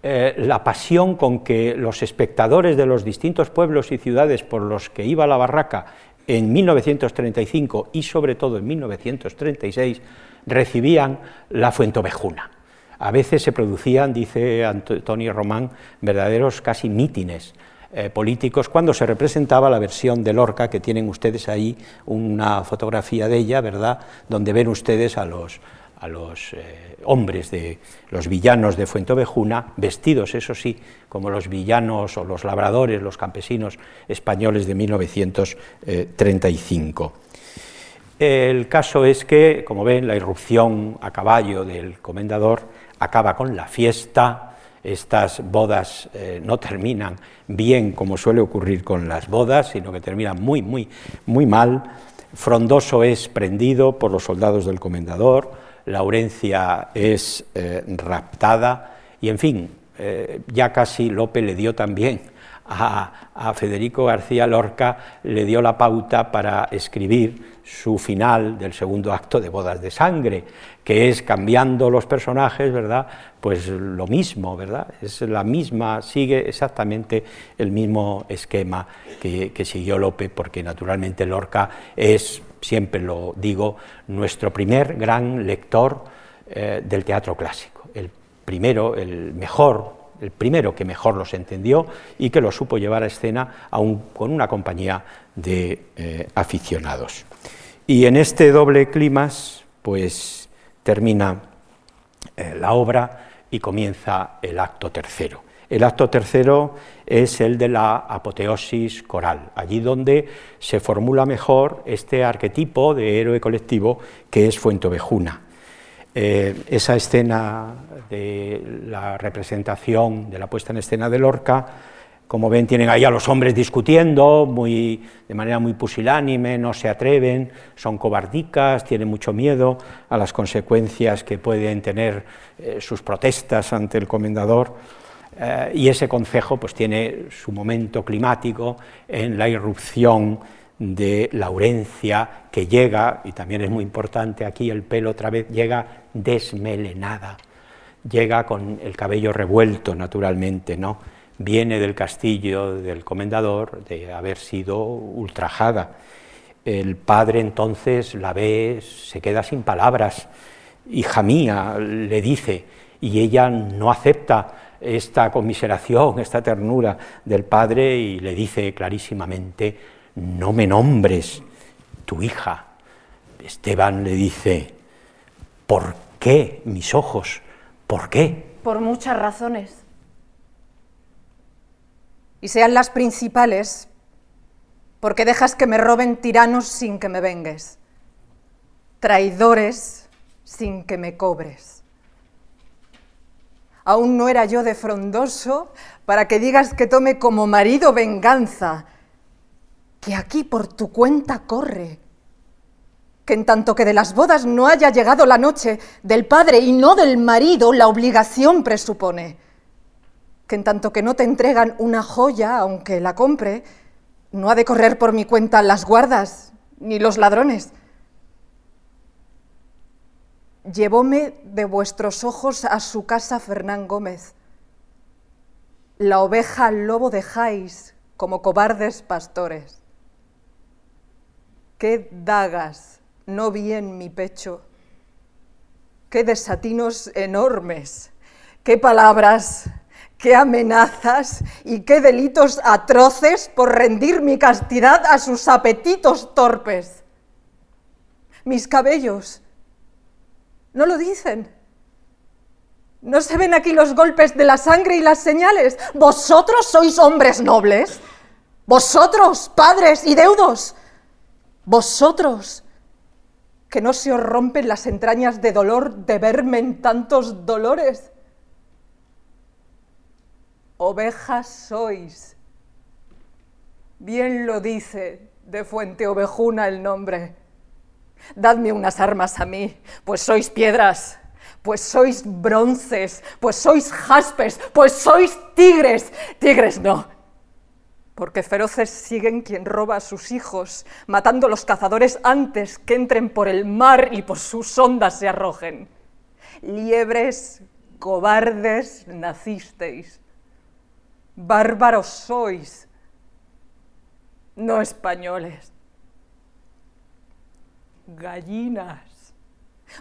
eh, la pasión con que los espectadores de los distintos pueblos y ciudades por los que iba la barraca en 1935 y sobre todo en 1936 recibían la fuentovejuna. A veces se producían, dice Antonio Román, verdaderos casi mítines eh, políticos cuando se representaba la versión de Lorca, que tienen ustedes ahí una fotografía de ella, ¿verdad?, donde ven ustedes a los, a los eh, hombres de los villanos de Fuentovejuna, vestidos, eso sí, como los villanos o los labradores, los campesinos españoles de 1935. El caso es que, como ven, la irrupción a caballo del comendador acaba con la fiesta, estas bodas eh, no terminan bien como suele ocurrir con las bodas, sino que terminan muy, muy, muy mal. Frondoso es prendido por los soldados del comendador, Laurencia es eh, raptada y, en fin, eh, ya casi Lope le dio también a, Federico García Lorca, le dio la pauta para escribir su final del segundo acto de Bodas de Sangre, que es cambiando los personajes, ¿verdad? Pues lo mismo, ¿verdad? Es la misma, sigue exactamente el mismo esquema que, que siguió Lope, porque naturalmente Lorca es siempre lo digo, nuestro primer gran lector eh, del teatro clásico, el primero, el mejor, el primero que mejor los entendió y que lo supo llevar a escena aún con una compañía de eh, aficionados. Y en este doble climas, pues termina eh, la obra y comienza el acto tercero. El acto tercero es el de la apoteosis coral, allí donde se formula mejor este arquetipo de héroe colectivo que es Fuentovejuna. Eh, esa escena de la representación, de la puesta en escena de Lorca, como ven, tienen ahí a los hombres discutiendo muy, de manera muy pusilánime, no se atreven, son cobardicas, tienen mucho miedo a las consecuencias que pueden tener eh, sus protestas ante el comendador. Eh, y ese concejo pues, tiene su momento climático en la irrupción de Laurencia, que llega, y también es muy importante aquí el pelo otra vez, llega desmelenada, llega con el cabello revuelto naturalmente, ¿no? viene del castillo del comendador de haber sido ultrajada. El padre entonces la ve, se queda sin palabras, hija mía, le dice, y ella no acepta esta conmiseración, esta ternura del padre y le dice clarísimamente, no me nombres tu hija. Esteban le dice, ¿por qué mis ojos? ¿Por qué? Por muchas razones. Y sean las principales, porque dejas que me roben tiranos sin que me vengues, traidores sin que me cobres aún no era yo de frondoso, para que digas que tome como marido venganza, que aquí por tu cuenta corre, que en tanto que de las bodas no haya llegado la noche del padre y no del marido, la obligación presupone, que en tanto que no te entregan una joya, aunque la compre, no ha de correr por mi cuenta las guardas ni los ladrones. Llevóme de vuestros ojos a su casa Fernán Gómez. La oveja al lobo dejáis como cobardes pastores. Qué dagas no vi en mi pecho, qué desatinos enormes, qué palabras, qué amenazas y qué delitos atroces por rendir mi castidad a sus apetitos torpes. Mis cabellos no lo dicen. ¿No se ven aquí los golpes de la sangre y las señales? ¿Vosotros sois hombres nobles? ¿Vosotros, padres y deudos? ¿Vosotros, que no se os rompen las entrañas de dolor de verme en tantos dolores? Ovejas sois. Bien lo dice de Fuente Ovejuna el nombre. Dadme unas armas a mí, pues sois piedras, pues sois bronces, pues sois jaspes, pues sois tigres. Tigres no, porque feroces siguen quien roba a sus hijos, matando a los cazadores antes que entren por el mar y por sus ondas se arrojen. Liebres, cobardes, nacisteis. Bárbaros sois, no españoles. Gallinas.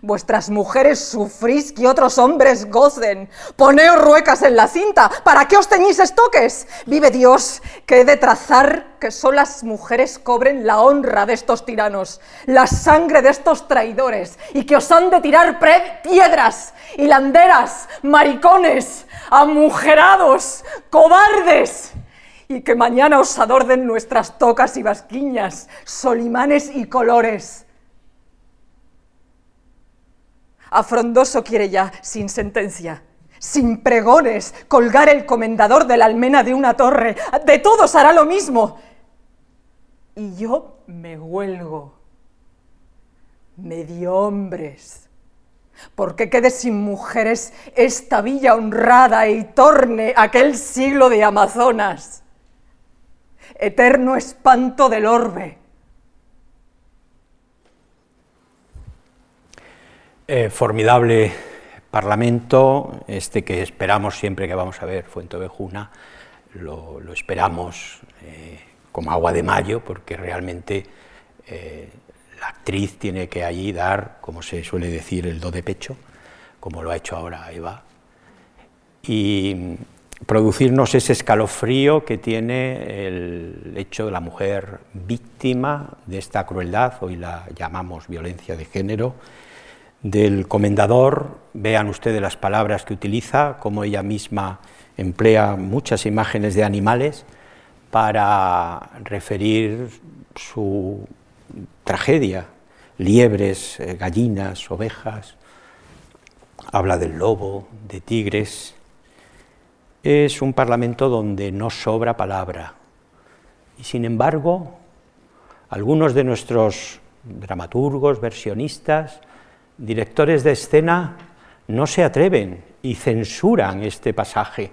Vuestras mujeres sufrís que otros hombres gocen. Poneos ruecas en la cinta. ¿Para qué os teñís estoques? Vive Dios que he de trazar que son las mujeres cobren la honra de estos tiranos, la sangre de estos traidores, y que os han de tirar piedras, hilanderas, maricones, amujerados, cobardes y que mañana os adorden nuestras tocas y basquiñas, solimanes y colores Afrondoso quiere ya, sin sentencia, sin pregones, colgar el comendador de la almena de una torre. De todos hará lo mismo. Y yo me huelgo. Medio hombres. Porque quede sin mujeres esta villa honrada y torne aquel siglo de Amazonas. Eterno espanto del orbe Eh, formidable parlamento, este que esperamos siempre que vamos a ver Fuente Ovejuna, lo, esperamos eh, como agua de mayo, porque realmente eh, la actriz tiene que allí dar, como se suele decir, el do de pecho, como lo ha hecho ahora Eva, y producirnos ese escalofrío que tiene el hecho de la mujer víctima de esta crueldad, hoy la llamamos violencia de género, del comendador, vean ustedes las palabras que utiliza, como ella misma emplea muchas imágenes de animales para referir su tragedia, liebres, eh, gallinas, ovejas, habla del lobo, de tigres. Es un parlamento donde no sobra palabra. Y sin embargo, algunos de nuestros dramaturgos, versionistas, directores de escena no se atreven y censuran este pasaje.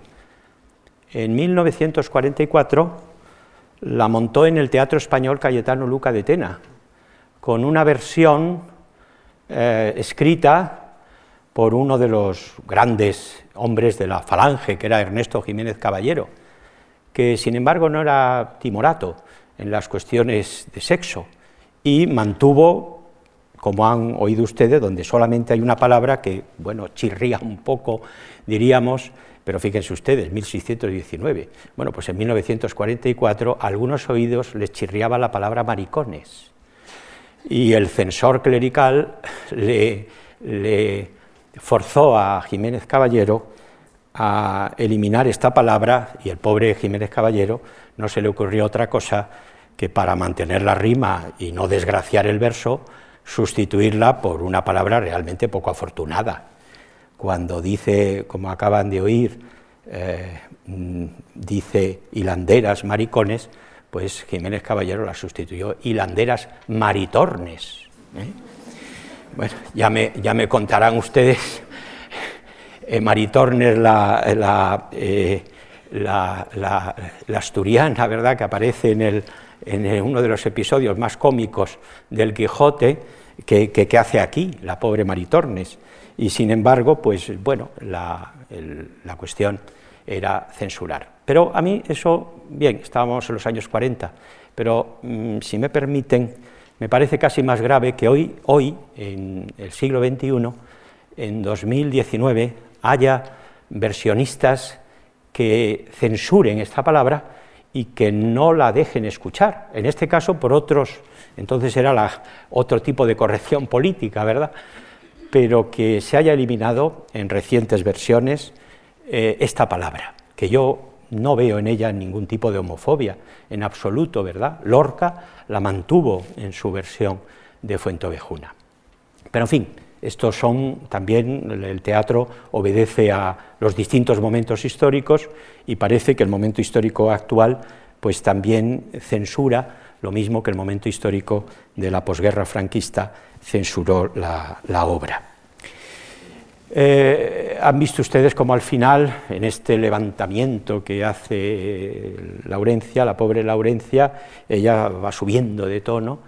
En 1944 la montó en el Teatro Español Cayetano Luca de Tena, con una versión eh, escrita por uno de los grandes hombres de la falange, que era Ernesto Jiménez Caballero, que sin embargo no era timorato en las cuestiones de sexo y mantuvo como han oído ustedes, donde solamente hay una palabra que, bueno, chirría un poco, diríamos, pero fíjense ustedes, 1619. Bueno, pues en 1944 a algunos oídos les chirriaba la palabra maricones. Y el censor clerical le, le forzó a Jiménez Caballero a eliminar esta palabra y el pobre Jiménez Caballero no se le ocurrió otra cosa que para mantener la rima y no desgraciar el verso, sustituirla por una palabra realmente poco afortunada. Cuando dice, como acaban de oír, eh, mm, dice hilanderas, maricones, pues Jiménez Caballero la sustituyó hilanderas maritornes. ¿eh? Bueno, ya me, ya me, contarán ustedes, eh, maritornes la, la, la, la, asturiana, ¿verdad?, que aparece en el, en uno de los episodios más cómicos del Quijote que, hace aquí la pobre Maritornes. Y sin embargo, pues bueno, la, la cuestión era censurar. Pero a mí eso, bien, estábamos en los años 40, pero mm, si me permiten, me parece casi más grave que hoy, hoy, en el siglo XXI, en 2019, haya versionistas que censuren esta palabra y que no la dejen escuchar. En este caso, por otros, entonces era la, otro tipo de corrección política, ¿verdad? Pero que se haya eliminado en recientes versiones eh, esta palabra, que yo no veo en ella ningún tipo de homofobia, en absoluto, ¿verdad? Lorca la mantuvo en su versión de Fuentovejuna. Pero en fin, estos son también, el teatro obedece a los distintos momentos históricos y parece que el momento histórico actual pues también censura lo mismo que el momento histórico de la posguerra franquista censuró la obra. Eh, han visto ustedes como al final, en este levantamiento que hace Laurencia, la pobre Laurencia, ella va subiendo de tono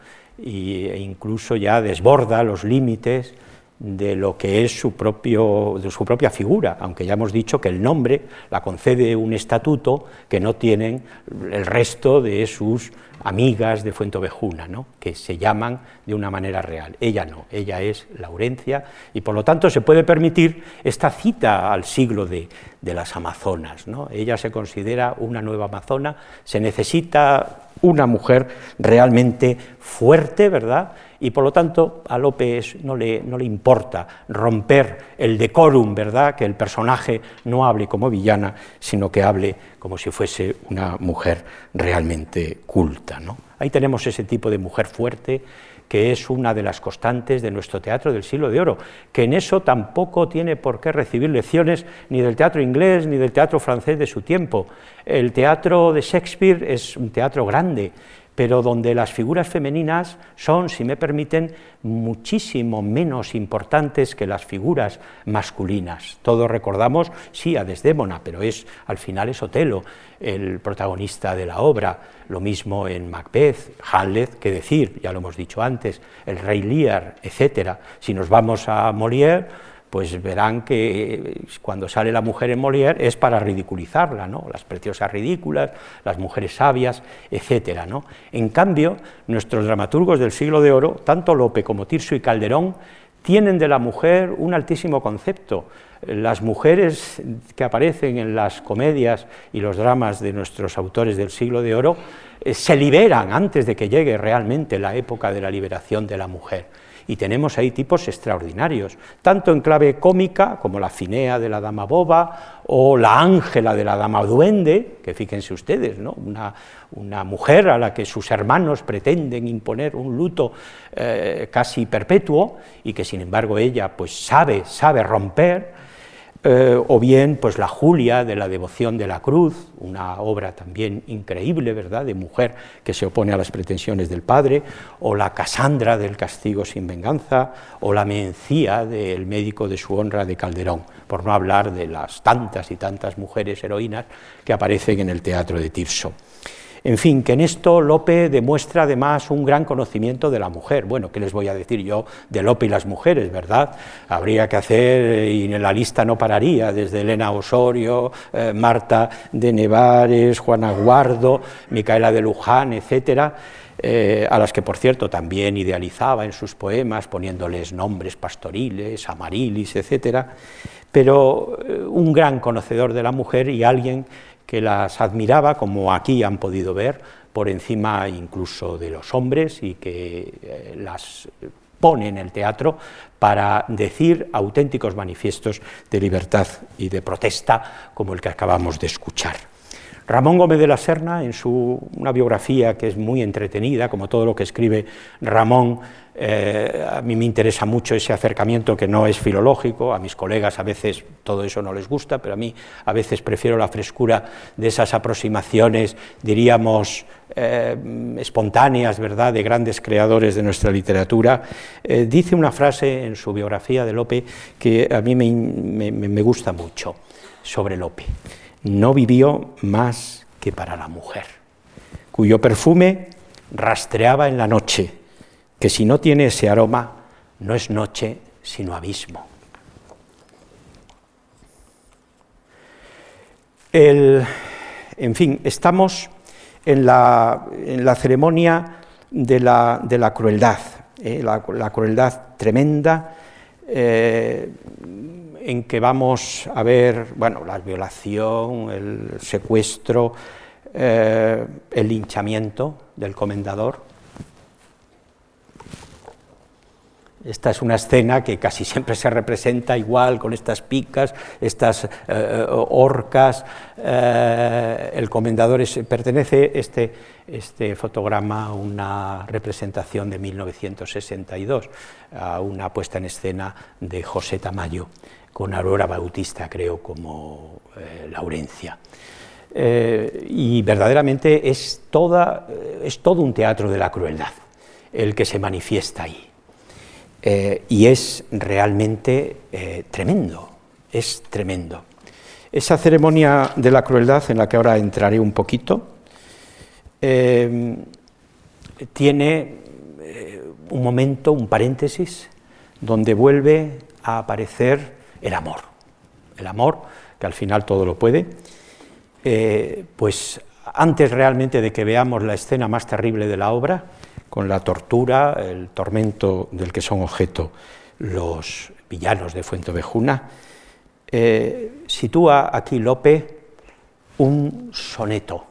e incluso ya desborda los límites de lo que es su, propio, de su propia figura, aunque ya hemos dicho que el nombre la concede un estatuto que no tienen el resto de sus amigas de Fuentovejuna, ¿no? que se llaman de una manera real. Ella no, ella es Laurencia y por lo tanto se puede permitir esta cita al siglo de, de las Amazonas. ¿no? Ella se considera una nueva amazona, se necesita una mujer realmente fuerte, ¿verdad? Y por lo tanto a López no le, no le importa romper el decorum, ¿verdad? Que el personaje no hable como villana, sino que hable como si fuese una mujer realmente culta. ¿no? Ahí tenemos ese tipo de mujer fuerte que es una de las constantes de nuestro teatro del siglo de oro, que en eso tampoco tiene por qué recibir lecciones ni del teatro inglés ni del teatro francés de su tiempo. El teatro de Shakespeare es un teatro grande, pero donde las figuras femeninas son, si me permiten, muchísimo menos importantes que las figuras masculinas. Todos recordamos, sí, a Desdémona, pero es al final es Otelo el protagonista de la obra. Lo mismo en Macbeth, Hamlet, que decir, ya lo hemos dicho antes, el rey Lear, etc. Si nos vamos a Molière, pues verán que eh, cuando sale la mujer en Molière es para ridiculizarla, ¿no? las preciosas ridículas, las mujeres sabias, etc. ¿no? En cambio, nuestros dramaturgos del siglo de oro, tanto Lope como Tirso y Calderón, tienen de la mujer un altísimo concepto. Las mujeres que aparecen en las comedias y los dramas de nuestros autores del siglo de oro eh, se liberan antes de que llegue realmente la época de la liberación de la mujer y tenemos ahí tipos extraordinarios, tanto en clave cómica como la Finea de la Dama Boba o la Ángela de la Dama Duende, que fíjense ustedes, ¿no? una, una mujer a la que sus hermanos pretenden imponer un luto eh, casi perpetuo y que sin embargo ella pues sabe, sabe romper, eh, o bien pues la Julia de la devoción de la cruz, una obra también increíble, ¿verdad?, de mujer que se opone a las pretensiones del padre, o la Casandra del castigo sin venganza, o la Mencía del médico de su honra de Calderón, por no hablar de las tantas y tantas mujeres heroínas que aparecen en el teatro de Tirso. En fin, que en esto Lope demuestra además un gran conocimiento de la mujer. Bueno, ¿qué les voy a decir yo de Lope y las mujeres, verdad? Habría que hacer, y en la lista no pararía, desde Elena Osorio, eh, Marta de Nevares, Juana Guardo, Micaela de Luján, etcétera. Eh, a las que por cierto también idealizaba en sus poemas, poniéndoles nombres pastoriles, amarilis, etcétera, pero eh, un gran conocedor de la mujer y alguien que las admiraba, como aquí han podido ver, por encima incluso de los hombres y que eh, las pone en el teatro para decir auténticos manifiestos de libertad y de protesta como el que acabamos de escuchar. Ramón Gómez de la Serna, en su, una biografía que es muy entretenida, como todo lo que escribe Ramón, eh, a mí me interesa mucho ese acercamiento que no es filológico, a mis colegas a veces todo eso no les gusta, pero a mí a veces prefiero la frescura de esas aproximaciones, diríamos, eh, espontáneas, ¿verdad?, de grandes creadores de nuestra literatura. Eh, dice una frase en su biografía de Lope que a mí me, me gusta mucho sobre Lope no vivió más que para la mujer, cuyo perfume rastreaba en la noche, que si no tiene ese aroma, no es noche, sino abismo. en fin, estamos en la, ceremonia de la, crueldad, ¿eh? la, crueldad tremenda eh, en que vamos a ver bueno, la violación, el secuestro, eh, el linchamiento del comendador. Esta es una escena que casi siempre se representa igual con estas picas, estas eh, horcas. Eh, el comendador pertenece este, este fotograma a una representación de 1962, a una puesta en escena de José Tamayo, con Aurora Bautista, creo, como eh, Laurencia. y verdaderamente es, toda, es todo un teatro de la crueldad el que se manifiesta ahí. Eh, y es realmente eh, tremendo, es tremendo. Esa ceremonia de la crueldad, en la que ahora entraré un poquito, eh, tiene un momento, un paréntesis, donde vuelve a aparecer el amor. El amor, que al final todo lo puede, pues antes realmente de que veamos la escena más terrible de la obra, con la tortura, el tormento del que son objeto los villanos de Fuentevejuna, eh, sitúa aquí Lope un soneto.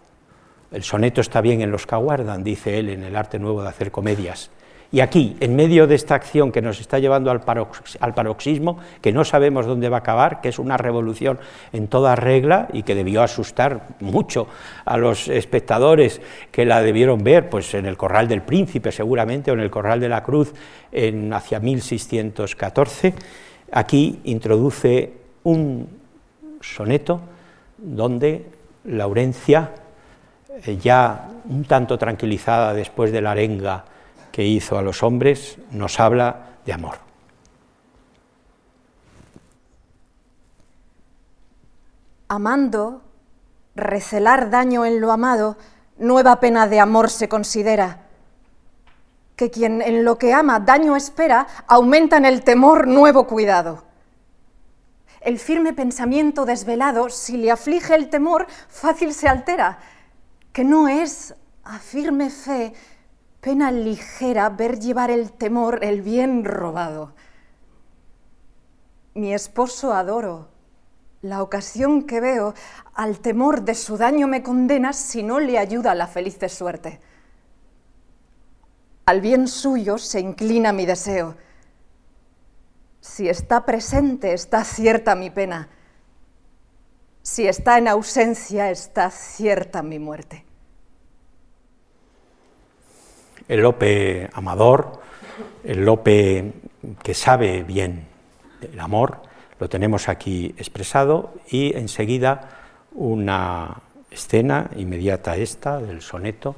El soneto está bien en los que aguardan, dice él en el arte nuevo de hacer comedias. Y aquí, en medio de esta acción que nos está llevando al, paroxismo, que no sabemos dónde va a acabar, que es una revolución en toda regla y que debió asustar mucho a los espectadores que la debieron ver, pues en el Corral del Príncipe seguramente o en el Corral de la Cruz en, hacia 1614, aquí introduce un soneto donde Laurencia, eh, ya un tanto tranquilizada después de la arenga, que hizo a los hombres nos habla de amor. Amando, recelar daño en lo amado, nueva pena de amor se considera. Que quien en lo que ama daño espera, aumenta en el temor nuevo cuidado. El firme pensamiento desvelado, si le aflige el temor, fácil se altera, que no es a firme fe Pena ligera ver llevar el temor el bien robado. Mi esposo adoro. La ocasión que veo al temor de su daño me condena si no le ayuda la feliz suerte. Al bien suyo se inclina mi deseo. Si está presente, está cierta mi pena. Si está en ausencia, está cierta mi muerte el Lope amador, el Lope que sabe bien el amor, lo tenemos aquí expresado y enseguida una escena inmediata esta del soneto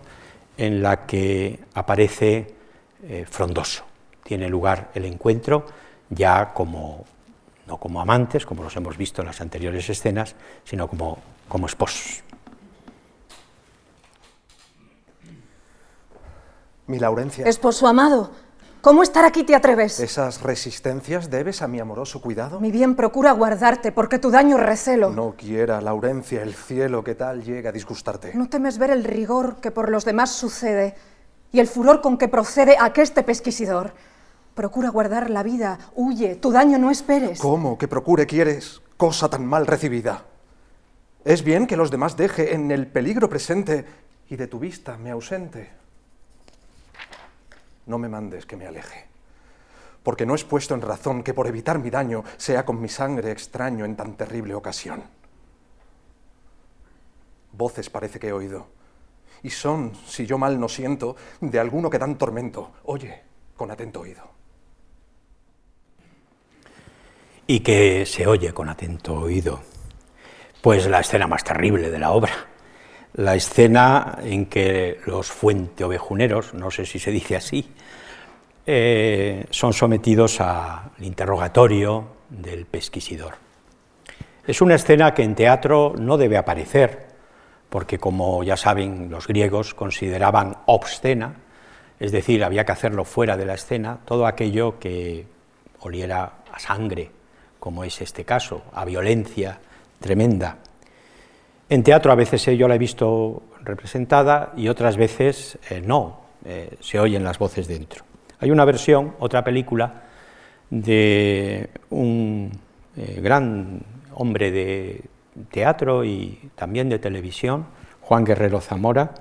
en la que aparece eh, frondoso. Tiene lugar el encuentro ya como no como amantes, como los hemos visto en las anteriores escenas, sino como, como esposos. Mi Laurencia. Esposo amado, ¿cómo estar aquí te atreves? ¿Esas resistencias debes a mi amoroso cuidado? Mi bien procura guardarte, porque tu daño recelo. No quiera, Laurencia, el cielo que tal llega a disgustarte. ¿No temes ver el rigor que por los demás sucede y el furor con que procede aqueste pesquisidor? Procura guardar la vida, huye, tu daño no esperes. ¿Cómo que procure quieres cosa tan mal recibida? Es bien que los demás deje en el peligro presente y de tu vista me ausente no me mandes que me aleje, porque no es puesto en razón que por evitar mi daño sea con mi sangre extraño en tan terrible ocasión. Voces parece que he oído, y son, si yo mal no siento, de alguno que dan tormento. Oye, con atento oído. Y que se oye con atento oído, pues la escena más terrible de la obra la escena en que los fuenteovejuneros, no sé si se dice así, eh, son sometidos al interrogatorio del pesquisidor. Es una escena que en teatro no debe aparecer, porque como ya saben los griegos consideraban obscena, es decir, había que hacerlo fuera de la escena, todo aquello que oliera a sangre, como es este caso, a violencia tremenda. En teatro a veces yo la he visto representada y otras veces eh, no, eh, se oyen las voces dentro. Hay una versión, otra película, de un eh, gran hombre de teatro y también de televisión, Juan Guerrero Zamora,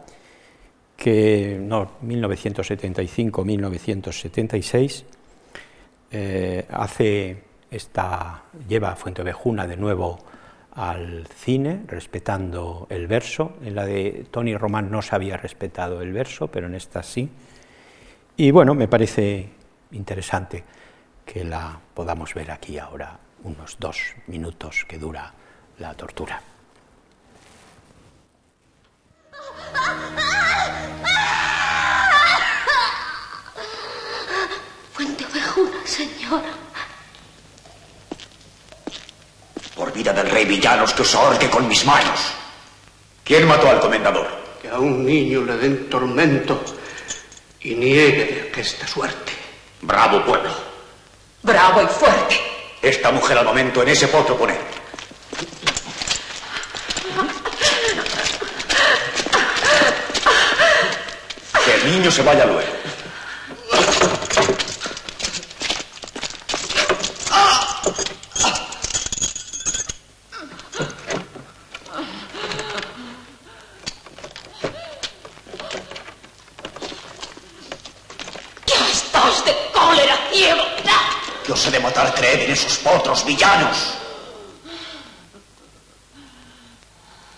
que no, 1975-1976 hace esta lleva a Fuentevejuna de nuevo al cine, respetando el verso. En la de Tony Román no se había respetado el verso, pero en esta sí. Y bueno, me parece interesante que la podamos ver aquí ahora, unos dos minutos que dura la tortura. Fuentevejuna, señora. Por vida del rey Villanos que os ahorque con mis manos. ¿Quién mató al comendador? Que a un niño le den tormento y niegue de aquesta suerte. Bravo pueblo. Bravo y fuerte. Esta mujer al momento en ese potro poner. Que el niño se vaya luego. Esos potros villanos.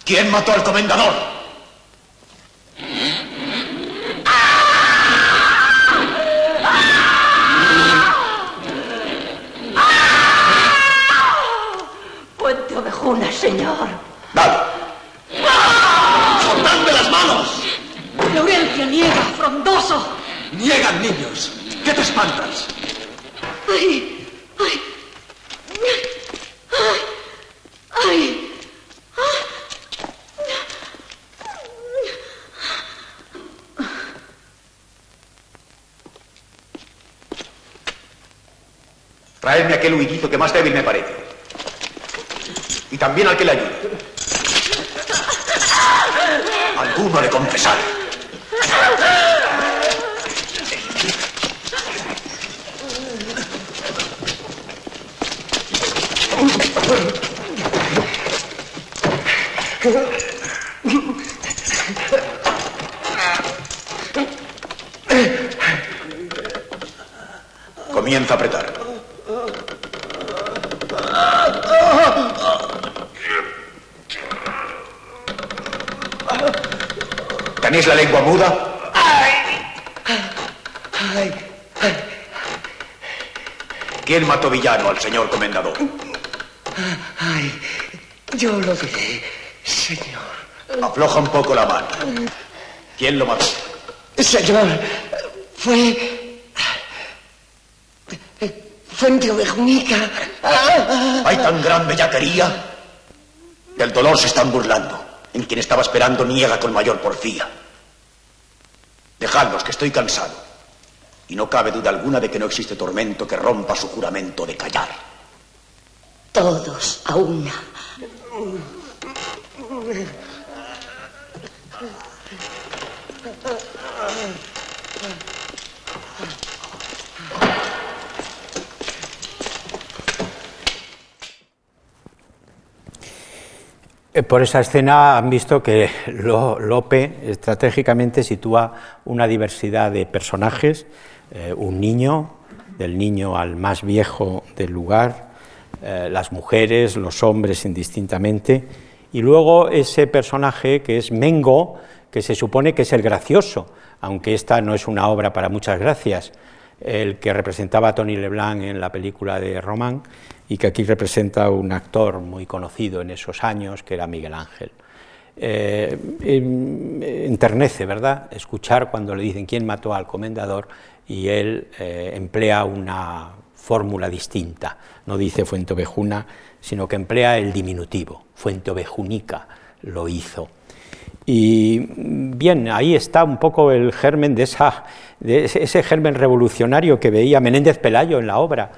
¿Quién mató al comendador? Puente Ovejuna, señor. Dale. ¡Soltadme las manos! Laurencia niega, frondoso. Niegan, niños. ¿Qué te espantas? Ay, Traedme aquel huidito que más débil me parece. Y también al que le ayude. Alguno le confesaré. Comienza a apretar. ¿Tenéis la lengua muda? ¿Quién mató villano al señor comendador? Ay, yo lo diré. Afloja un poco la mano. ¿Quién lo mató? Señor, fue... Fuente Ovejunica. Hay tan gran bellaquería. Del dolor se están burlando. En quien estaba esperando niega con mayor porfía. Dejadlos, que estoy cansado. Y no cabe duda alguna de que no existe tormento que rompa su juramento de callar. Todos a una. Por esa escena han visto que Lope estratégicamente sitúa una diversidad de personajes, eh, un niño, del niño al más viejo del lugar, eh, las mujeres, los hombres indistintamente, y luego ese personaje que es Mengo, que se supone que es el gracioso, aunque esta no es una obra para muchas gracias, el que representaba a Tony Leblanc en la película de Román, y que aquí representa un actor muy conocido en esos años, que era Miguel Ángel. Eh, em, enternece, ¿verdad?, escuchar cuando le dicen quién mató al comendador y él eh, emplea una fórmula distinta. No dice Fuentovejuna, sino que emplea el diminutivo. Fuentovejunica lo hizo. Y bien, ahí está un poco el germen de, esa, de ese germen revolucionario que veía Menéndez Pelayo en la obra.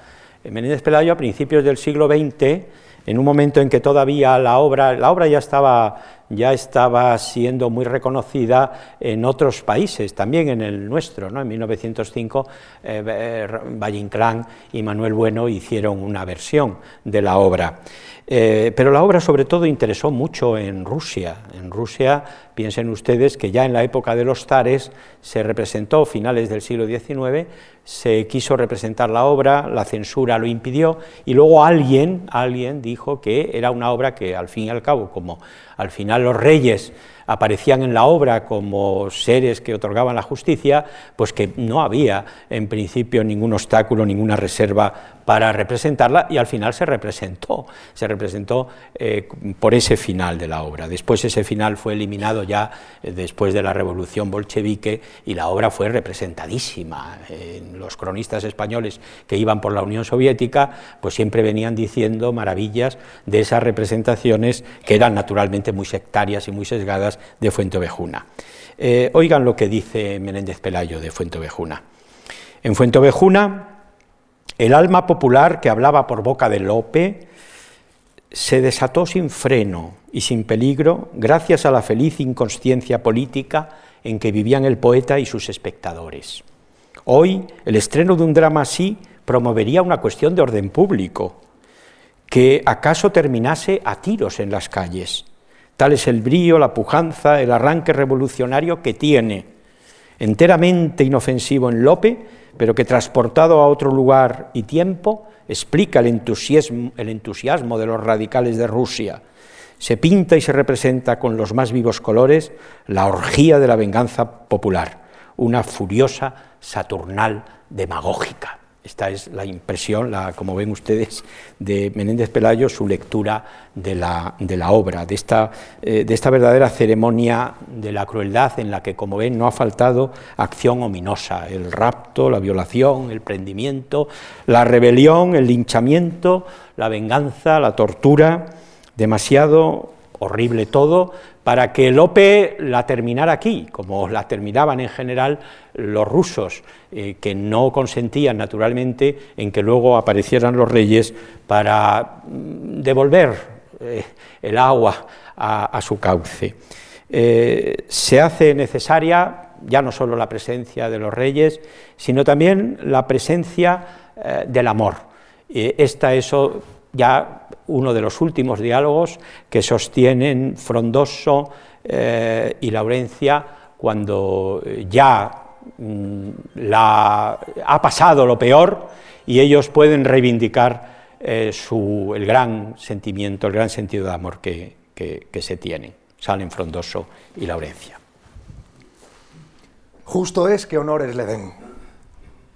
Menéndez Pelayo a principios del siglo XX, en un momento en que todavía la obra, la obra ya estaba ya estaba siendo muy reconocida en otros países, también en el nuestro. ¿no? En 1905, eh, Valle Inclán y Manuel Bueno hicieron una versión de la obra. Eh, pero la obra sobre todo interesó mucho en Rusia. En Rusia, piensen ustedes que ya en la época de los zares se representó, finales del siglo XIX, se quiso representar la obra, la censura lo impidió y luego alguien, alguien dijo que era una obra que al fin y al cabo, como al final los reyes aparecían en la obra como seres que otorgaban la justicia, pues que no había en principio ningún obstáculo, ninguna reserva para representarla y al final se representó, se representó eh, por ese final de la obra. Después ese final fue eliminado ya eh, después de la revolución bolchevique y la obra fue representadísima. los cronistas españoles que iban por la Unión Soviética pues siempre venían diciendo maravillas de esas representaciones que eran naturalmente muy sectarias y muy sesgadas de Fuentovejuna. Eh, oigan lo que dice Menéndez Pelayo de Fuentovejuna. En Fuentovejuna, el alma popular que hablaba por boca de Lope se desató sin freno y sin peligro gracias a la feliz inconsciencia política en que vivían el poeta y sus espectadores. Hoy, el estreno de un drama así promovería una cuestión de orden público, que acaso terminase a tiros en las calles. Tal es el brío, la pujanza, el arranque revolucionario que tiene, enteramente inofensivo en Lope, pero que transportado a otro lugar y tiempo explica el entusiasmo, el entusiasmo de los radicales de Rusia. Se pinta y se representa con los más vivos colores la orgía de la venganza popular, una furiosa, saturnal demagógica. Esta es la impresión, la, como ven ustedes, de Menéndez Pelayo, su lectura de la, de la obra, de esta, eh, de esta, verdadera ceremonia de la crueldad en la que, como ven, no ha faltado acción ominosa, el rapto, la violación, el prendimiento, la rebelión, el linchamiento, la venganza, la tortura, demasiado horrible todo, para que Lope la terminara aquí, como la terminaban en general los rusos, eh, que no consentían naturalmente en que luego aparecieran los reyes para mm, devolver eh, el agua a, su cauce. Eh, se hace necesaria ya no solo la presencia de los reyes, sino también la presencia del amor. esta eso ya uno de los últimos diálogos que sostienen Frondoso eh, y Laurencia cuando ya mm, ha pasado lo peor y ellos pueden reivindicar eh, su, el gran sentimiento, el gran sentido de amor que, que se tienen. Salen Frondoso y Laurencia. Justo es que honores le den.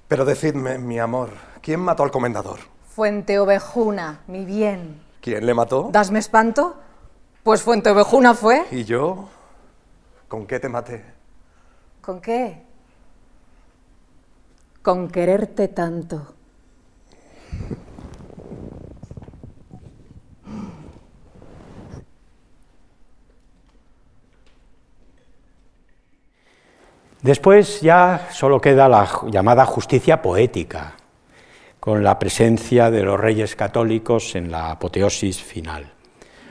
Pero decidme, mi amor, ¿quién mató al comendador? Fuente Ovejuna, mi bien. ¿Quién le mató? ¿Dasme espanto? Pues Fuente Ovejuna fue. ¿Y yo? ¿Con qué te maté? ¿Con qué? Con quererte tanto. Después ya solo queda la llamada justicia poética, con la presencia de los reyes católicos en la apoteosis final.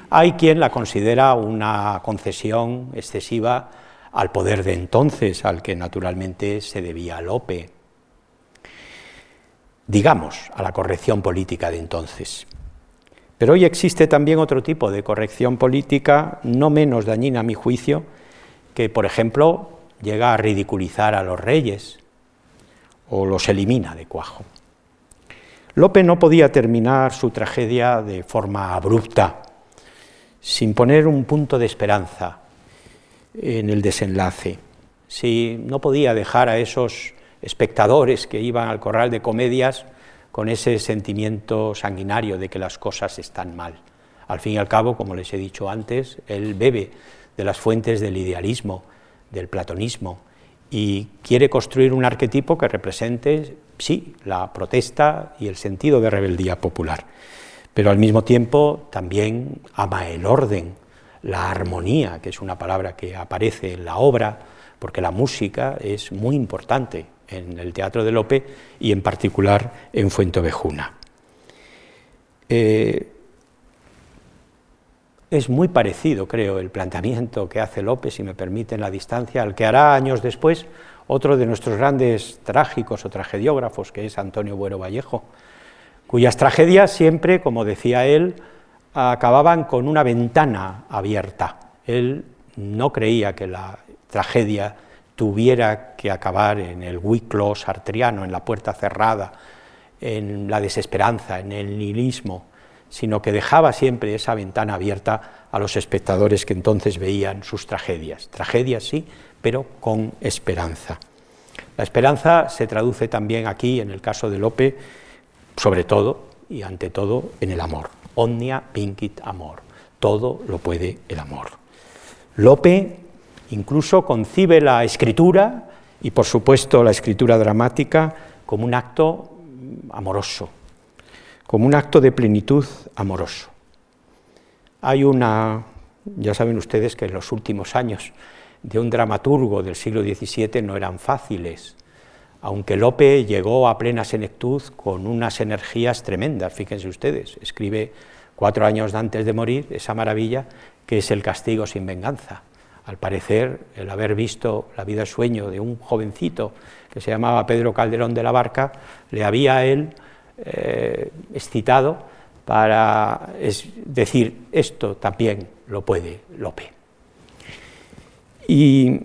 Hay quien la considera una concesión excesiva al poder de entonces, al que naturalmente se debía Lope, digamos, a la corrección política de entonces. Pero hoy existe también otro tipo de corrección política, no menos dañina a mi juicio, que, por ejemplo, llega a ridiculizar a los reyes o los elimina de cuajo. Lope no podía terminar su tragedia de forma abrupta, sin poner un punto de esperanza en el desenlace. Si no podía dejar a esos espectadores que iban al corral de comedias con ese sentimiento sanguinario de que las cosas están mal. Al fin y al cabo, como les he dicho antes, él bebe de las fuentes del idealismo, del platonismo, y quiere construir un arquetipo que represente, sí, la protesta y el sentido de rebeldía popular, pero al mismo tiempo también ama el orden, la armonía, que es una palabra que aparece en la obra, porque la música es muy importante en el teatro de Lope y en particular en Fuentovejuna. Eh, es muy parecido, creo, el planteamiento que hace Lope, si me permiten la distancia, al que hará años después otro de nuestros grandes trágicos o tragediógrafos, que es Antonio Buero Vallejo, cuyas tragedias siempre, como decía él, acababan con una ventana abierta. Él no creía que la tragedia tuviera que acabar en el huiclo sartriano, en la puerta cerrada, en la desesperanza, en el nihilismo, sino que dejaba siempre esa ventana abierta a los espectadores que entonces veían sus tragedias. Tragedias sí, pero con esperanza. La esperanza se traduce también aquí, en el caso de Lope, sobre todo y ante todo en el amor. Omnia vincit amor. Todo lo puede el amor. Lope incluso concibe la escritura y por supuesto la escritura dramática como un acto amoroso, como un acto de plenitud amoroso. Hay una, ya saben ustedes que en los últimos años de un dramaturgo del siglo XVII no eran fáciles, aunque Lope llegó a plena senectud con unas energías tremendas, fíjense ustedes, escribe cuatro años antes de morir esa maravilla que es el castigo sin venganza. Al parecer, el haber visto la vida sueño de un jovencito que se llamaba Pedro Calderón de la Barca, le había él eh, excitado para decir, esto también lo puede Lope. Y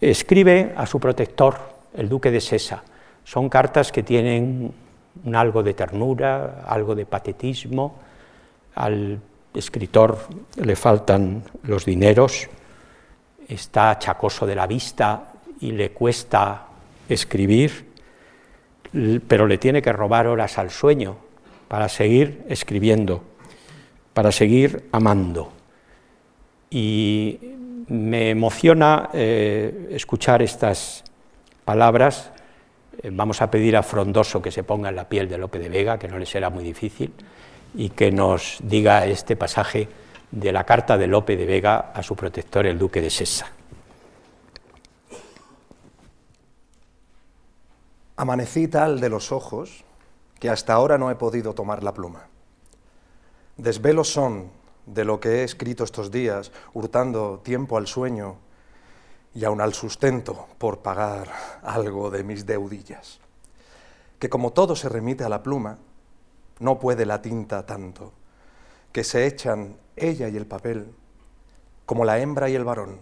escribe a su protector, el duque de Sesa. Son cartas que tienen algo de ternura, algo de patetismo. Al escritor le faltan los dineros, está achacoso de la vista y le cuesta escribir, pero le tiene que robar horas al sueño para seguir escribiendo, para seguir amando. Y me emociona eh, escuchar estas palabras. Eh, vamos a pedir a Frondoso que se ponga en la piel de Lope de Vega, que no le será muy difícil, y que nos diga este pasaje de la carta de Lope de Vega a su protector, el duque de Sesa. Amanecí tal de los ojos que hasta ahora no he podido tomar la pluma. Desvelos son de lo que he escrito estos días, hurtando tiempo al sueño y aun al sustento por pagar algo de mis deudillas. Que como todo se remite a la pluma, no puede la tinta tanto, que se echan ella y el papel como la hembra y el varón.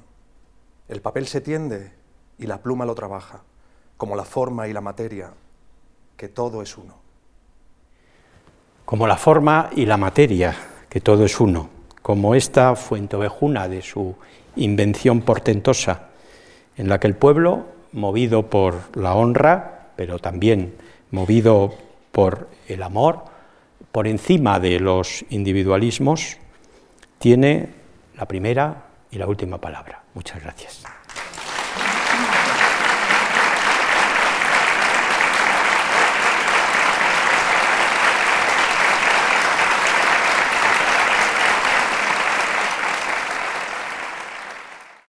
El papel se tiende y la pluma lo trabaja, como la forma y la materia, que todo es uno. Como la forma y la materia, que todo es uno como esta fuentovejuna de su invención portentosa, en la que el pueblo, movido por la honra, pero también movido por el amor, por encima de los individualismos, tiene la primera y la última palabra. Muchas gracias.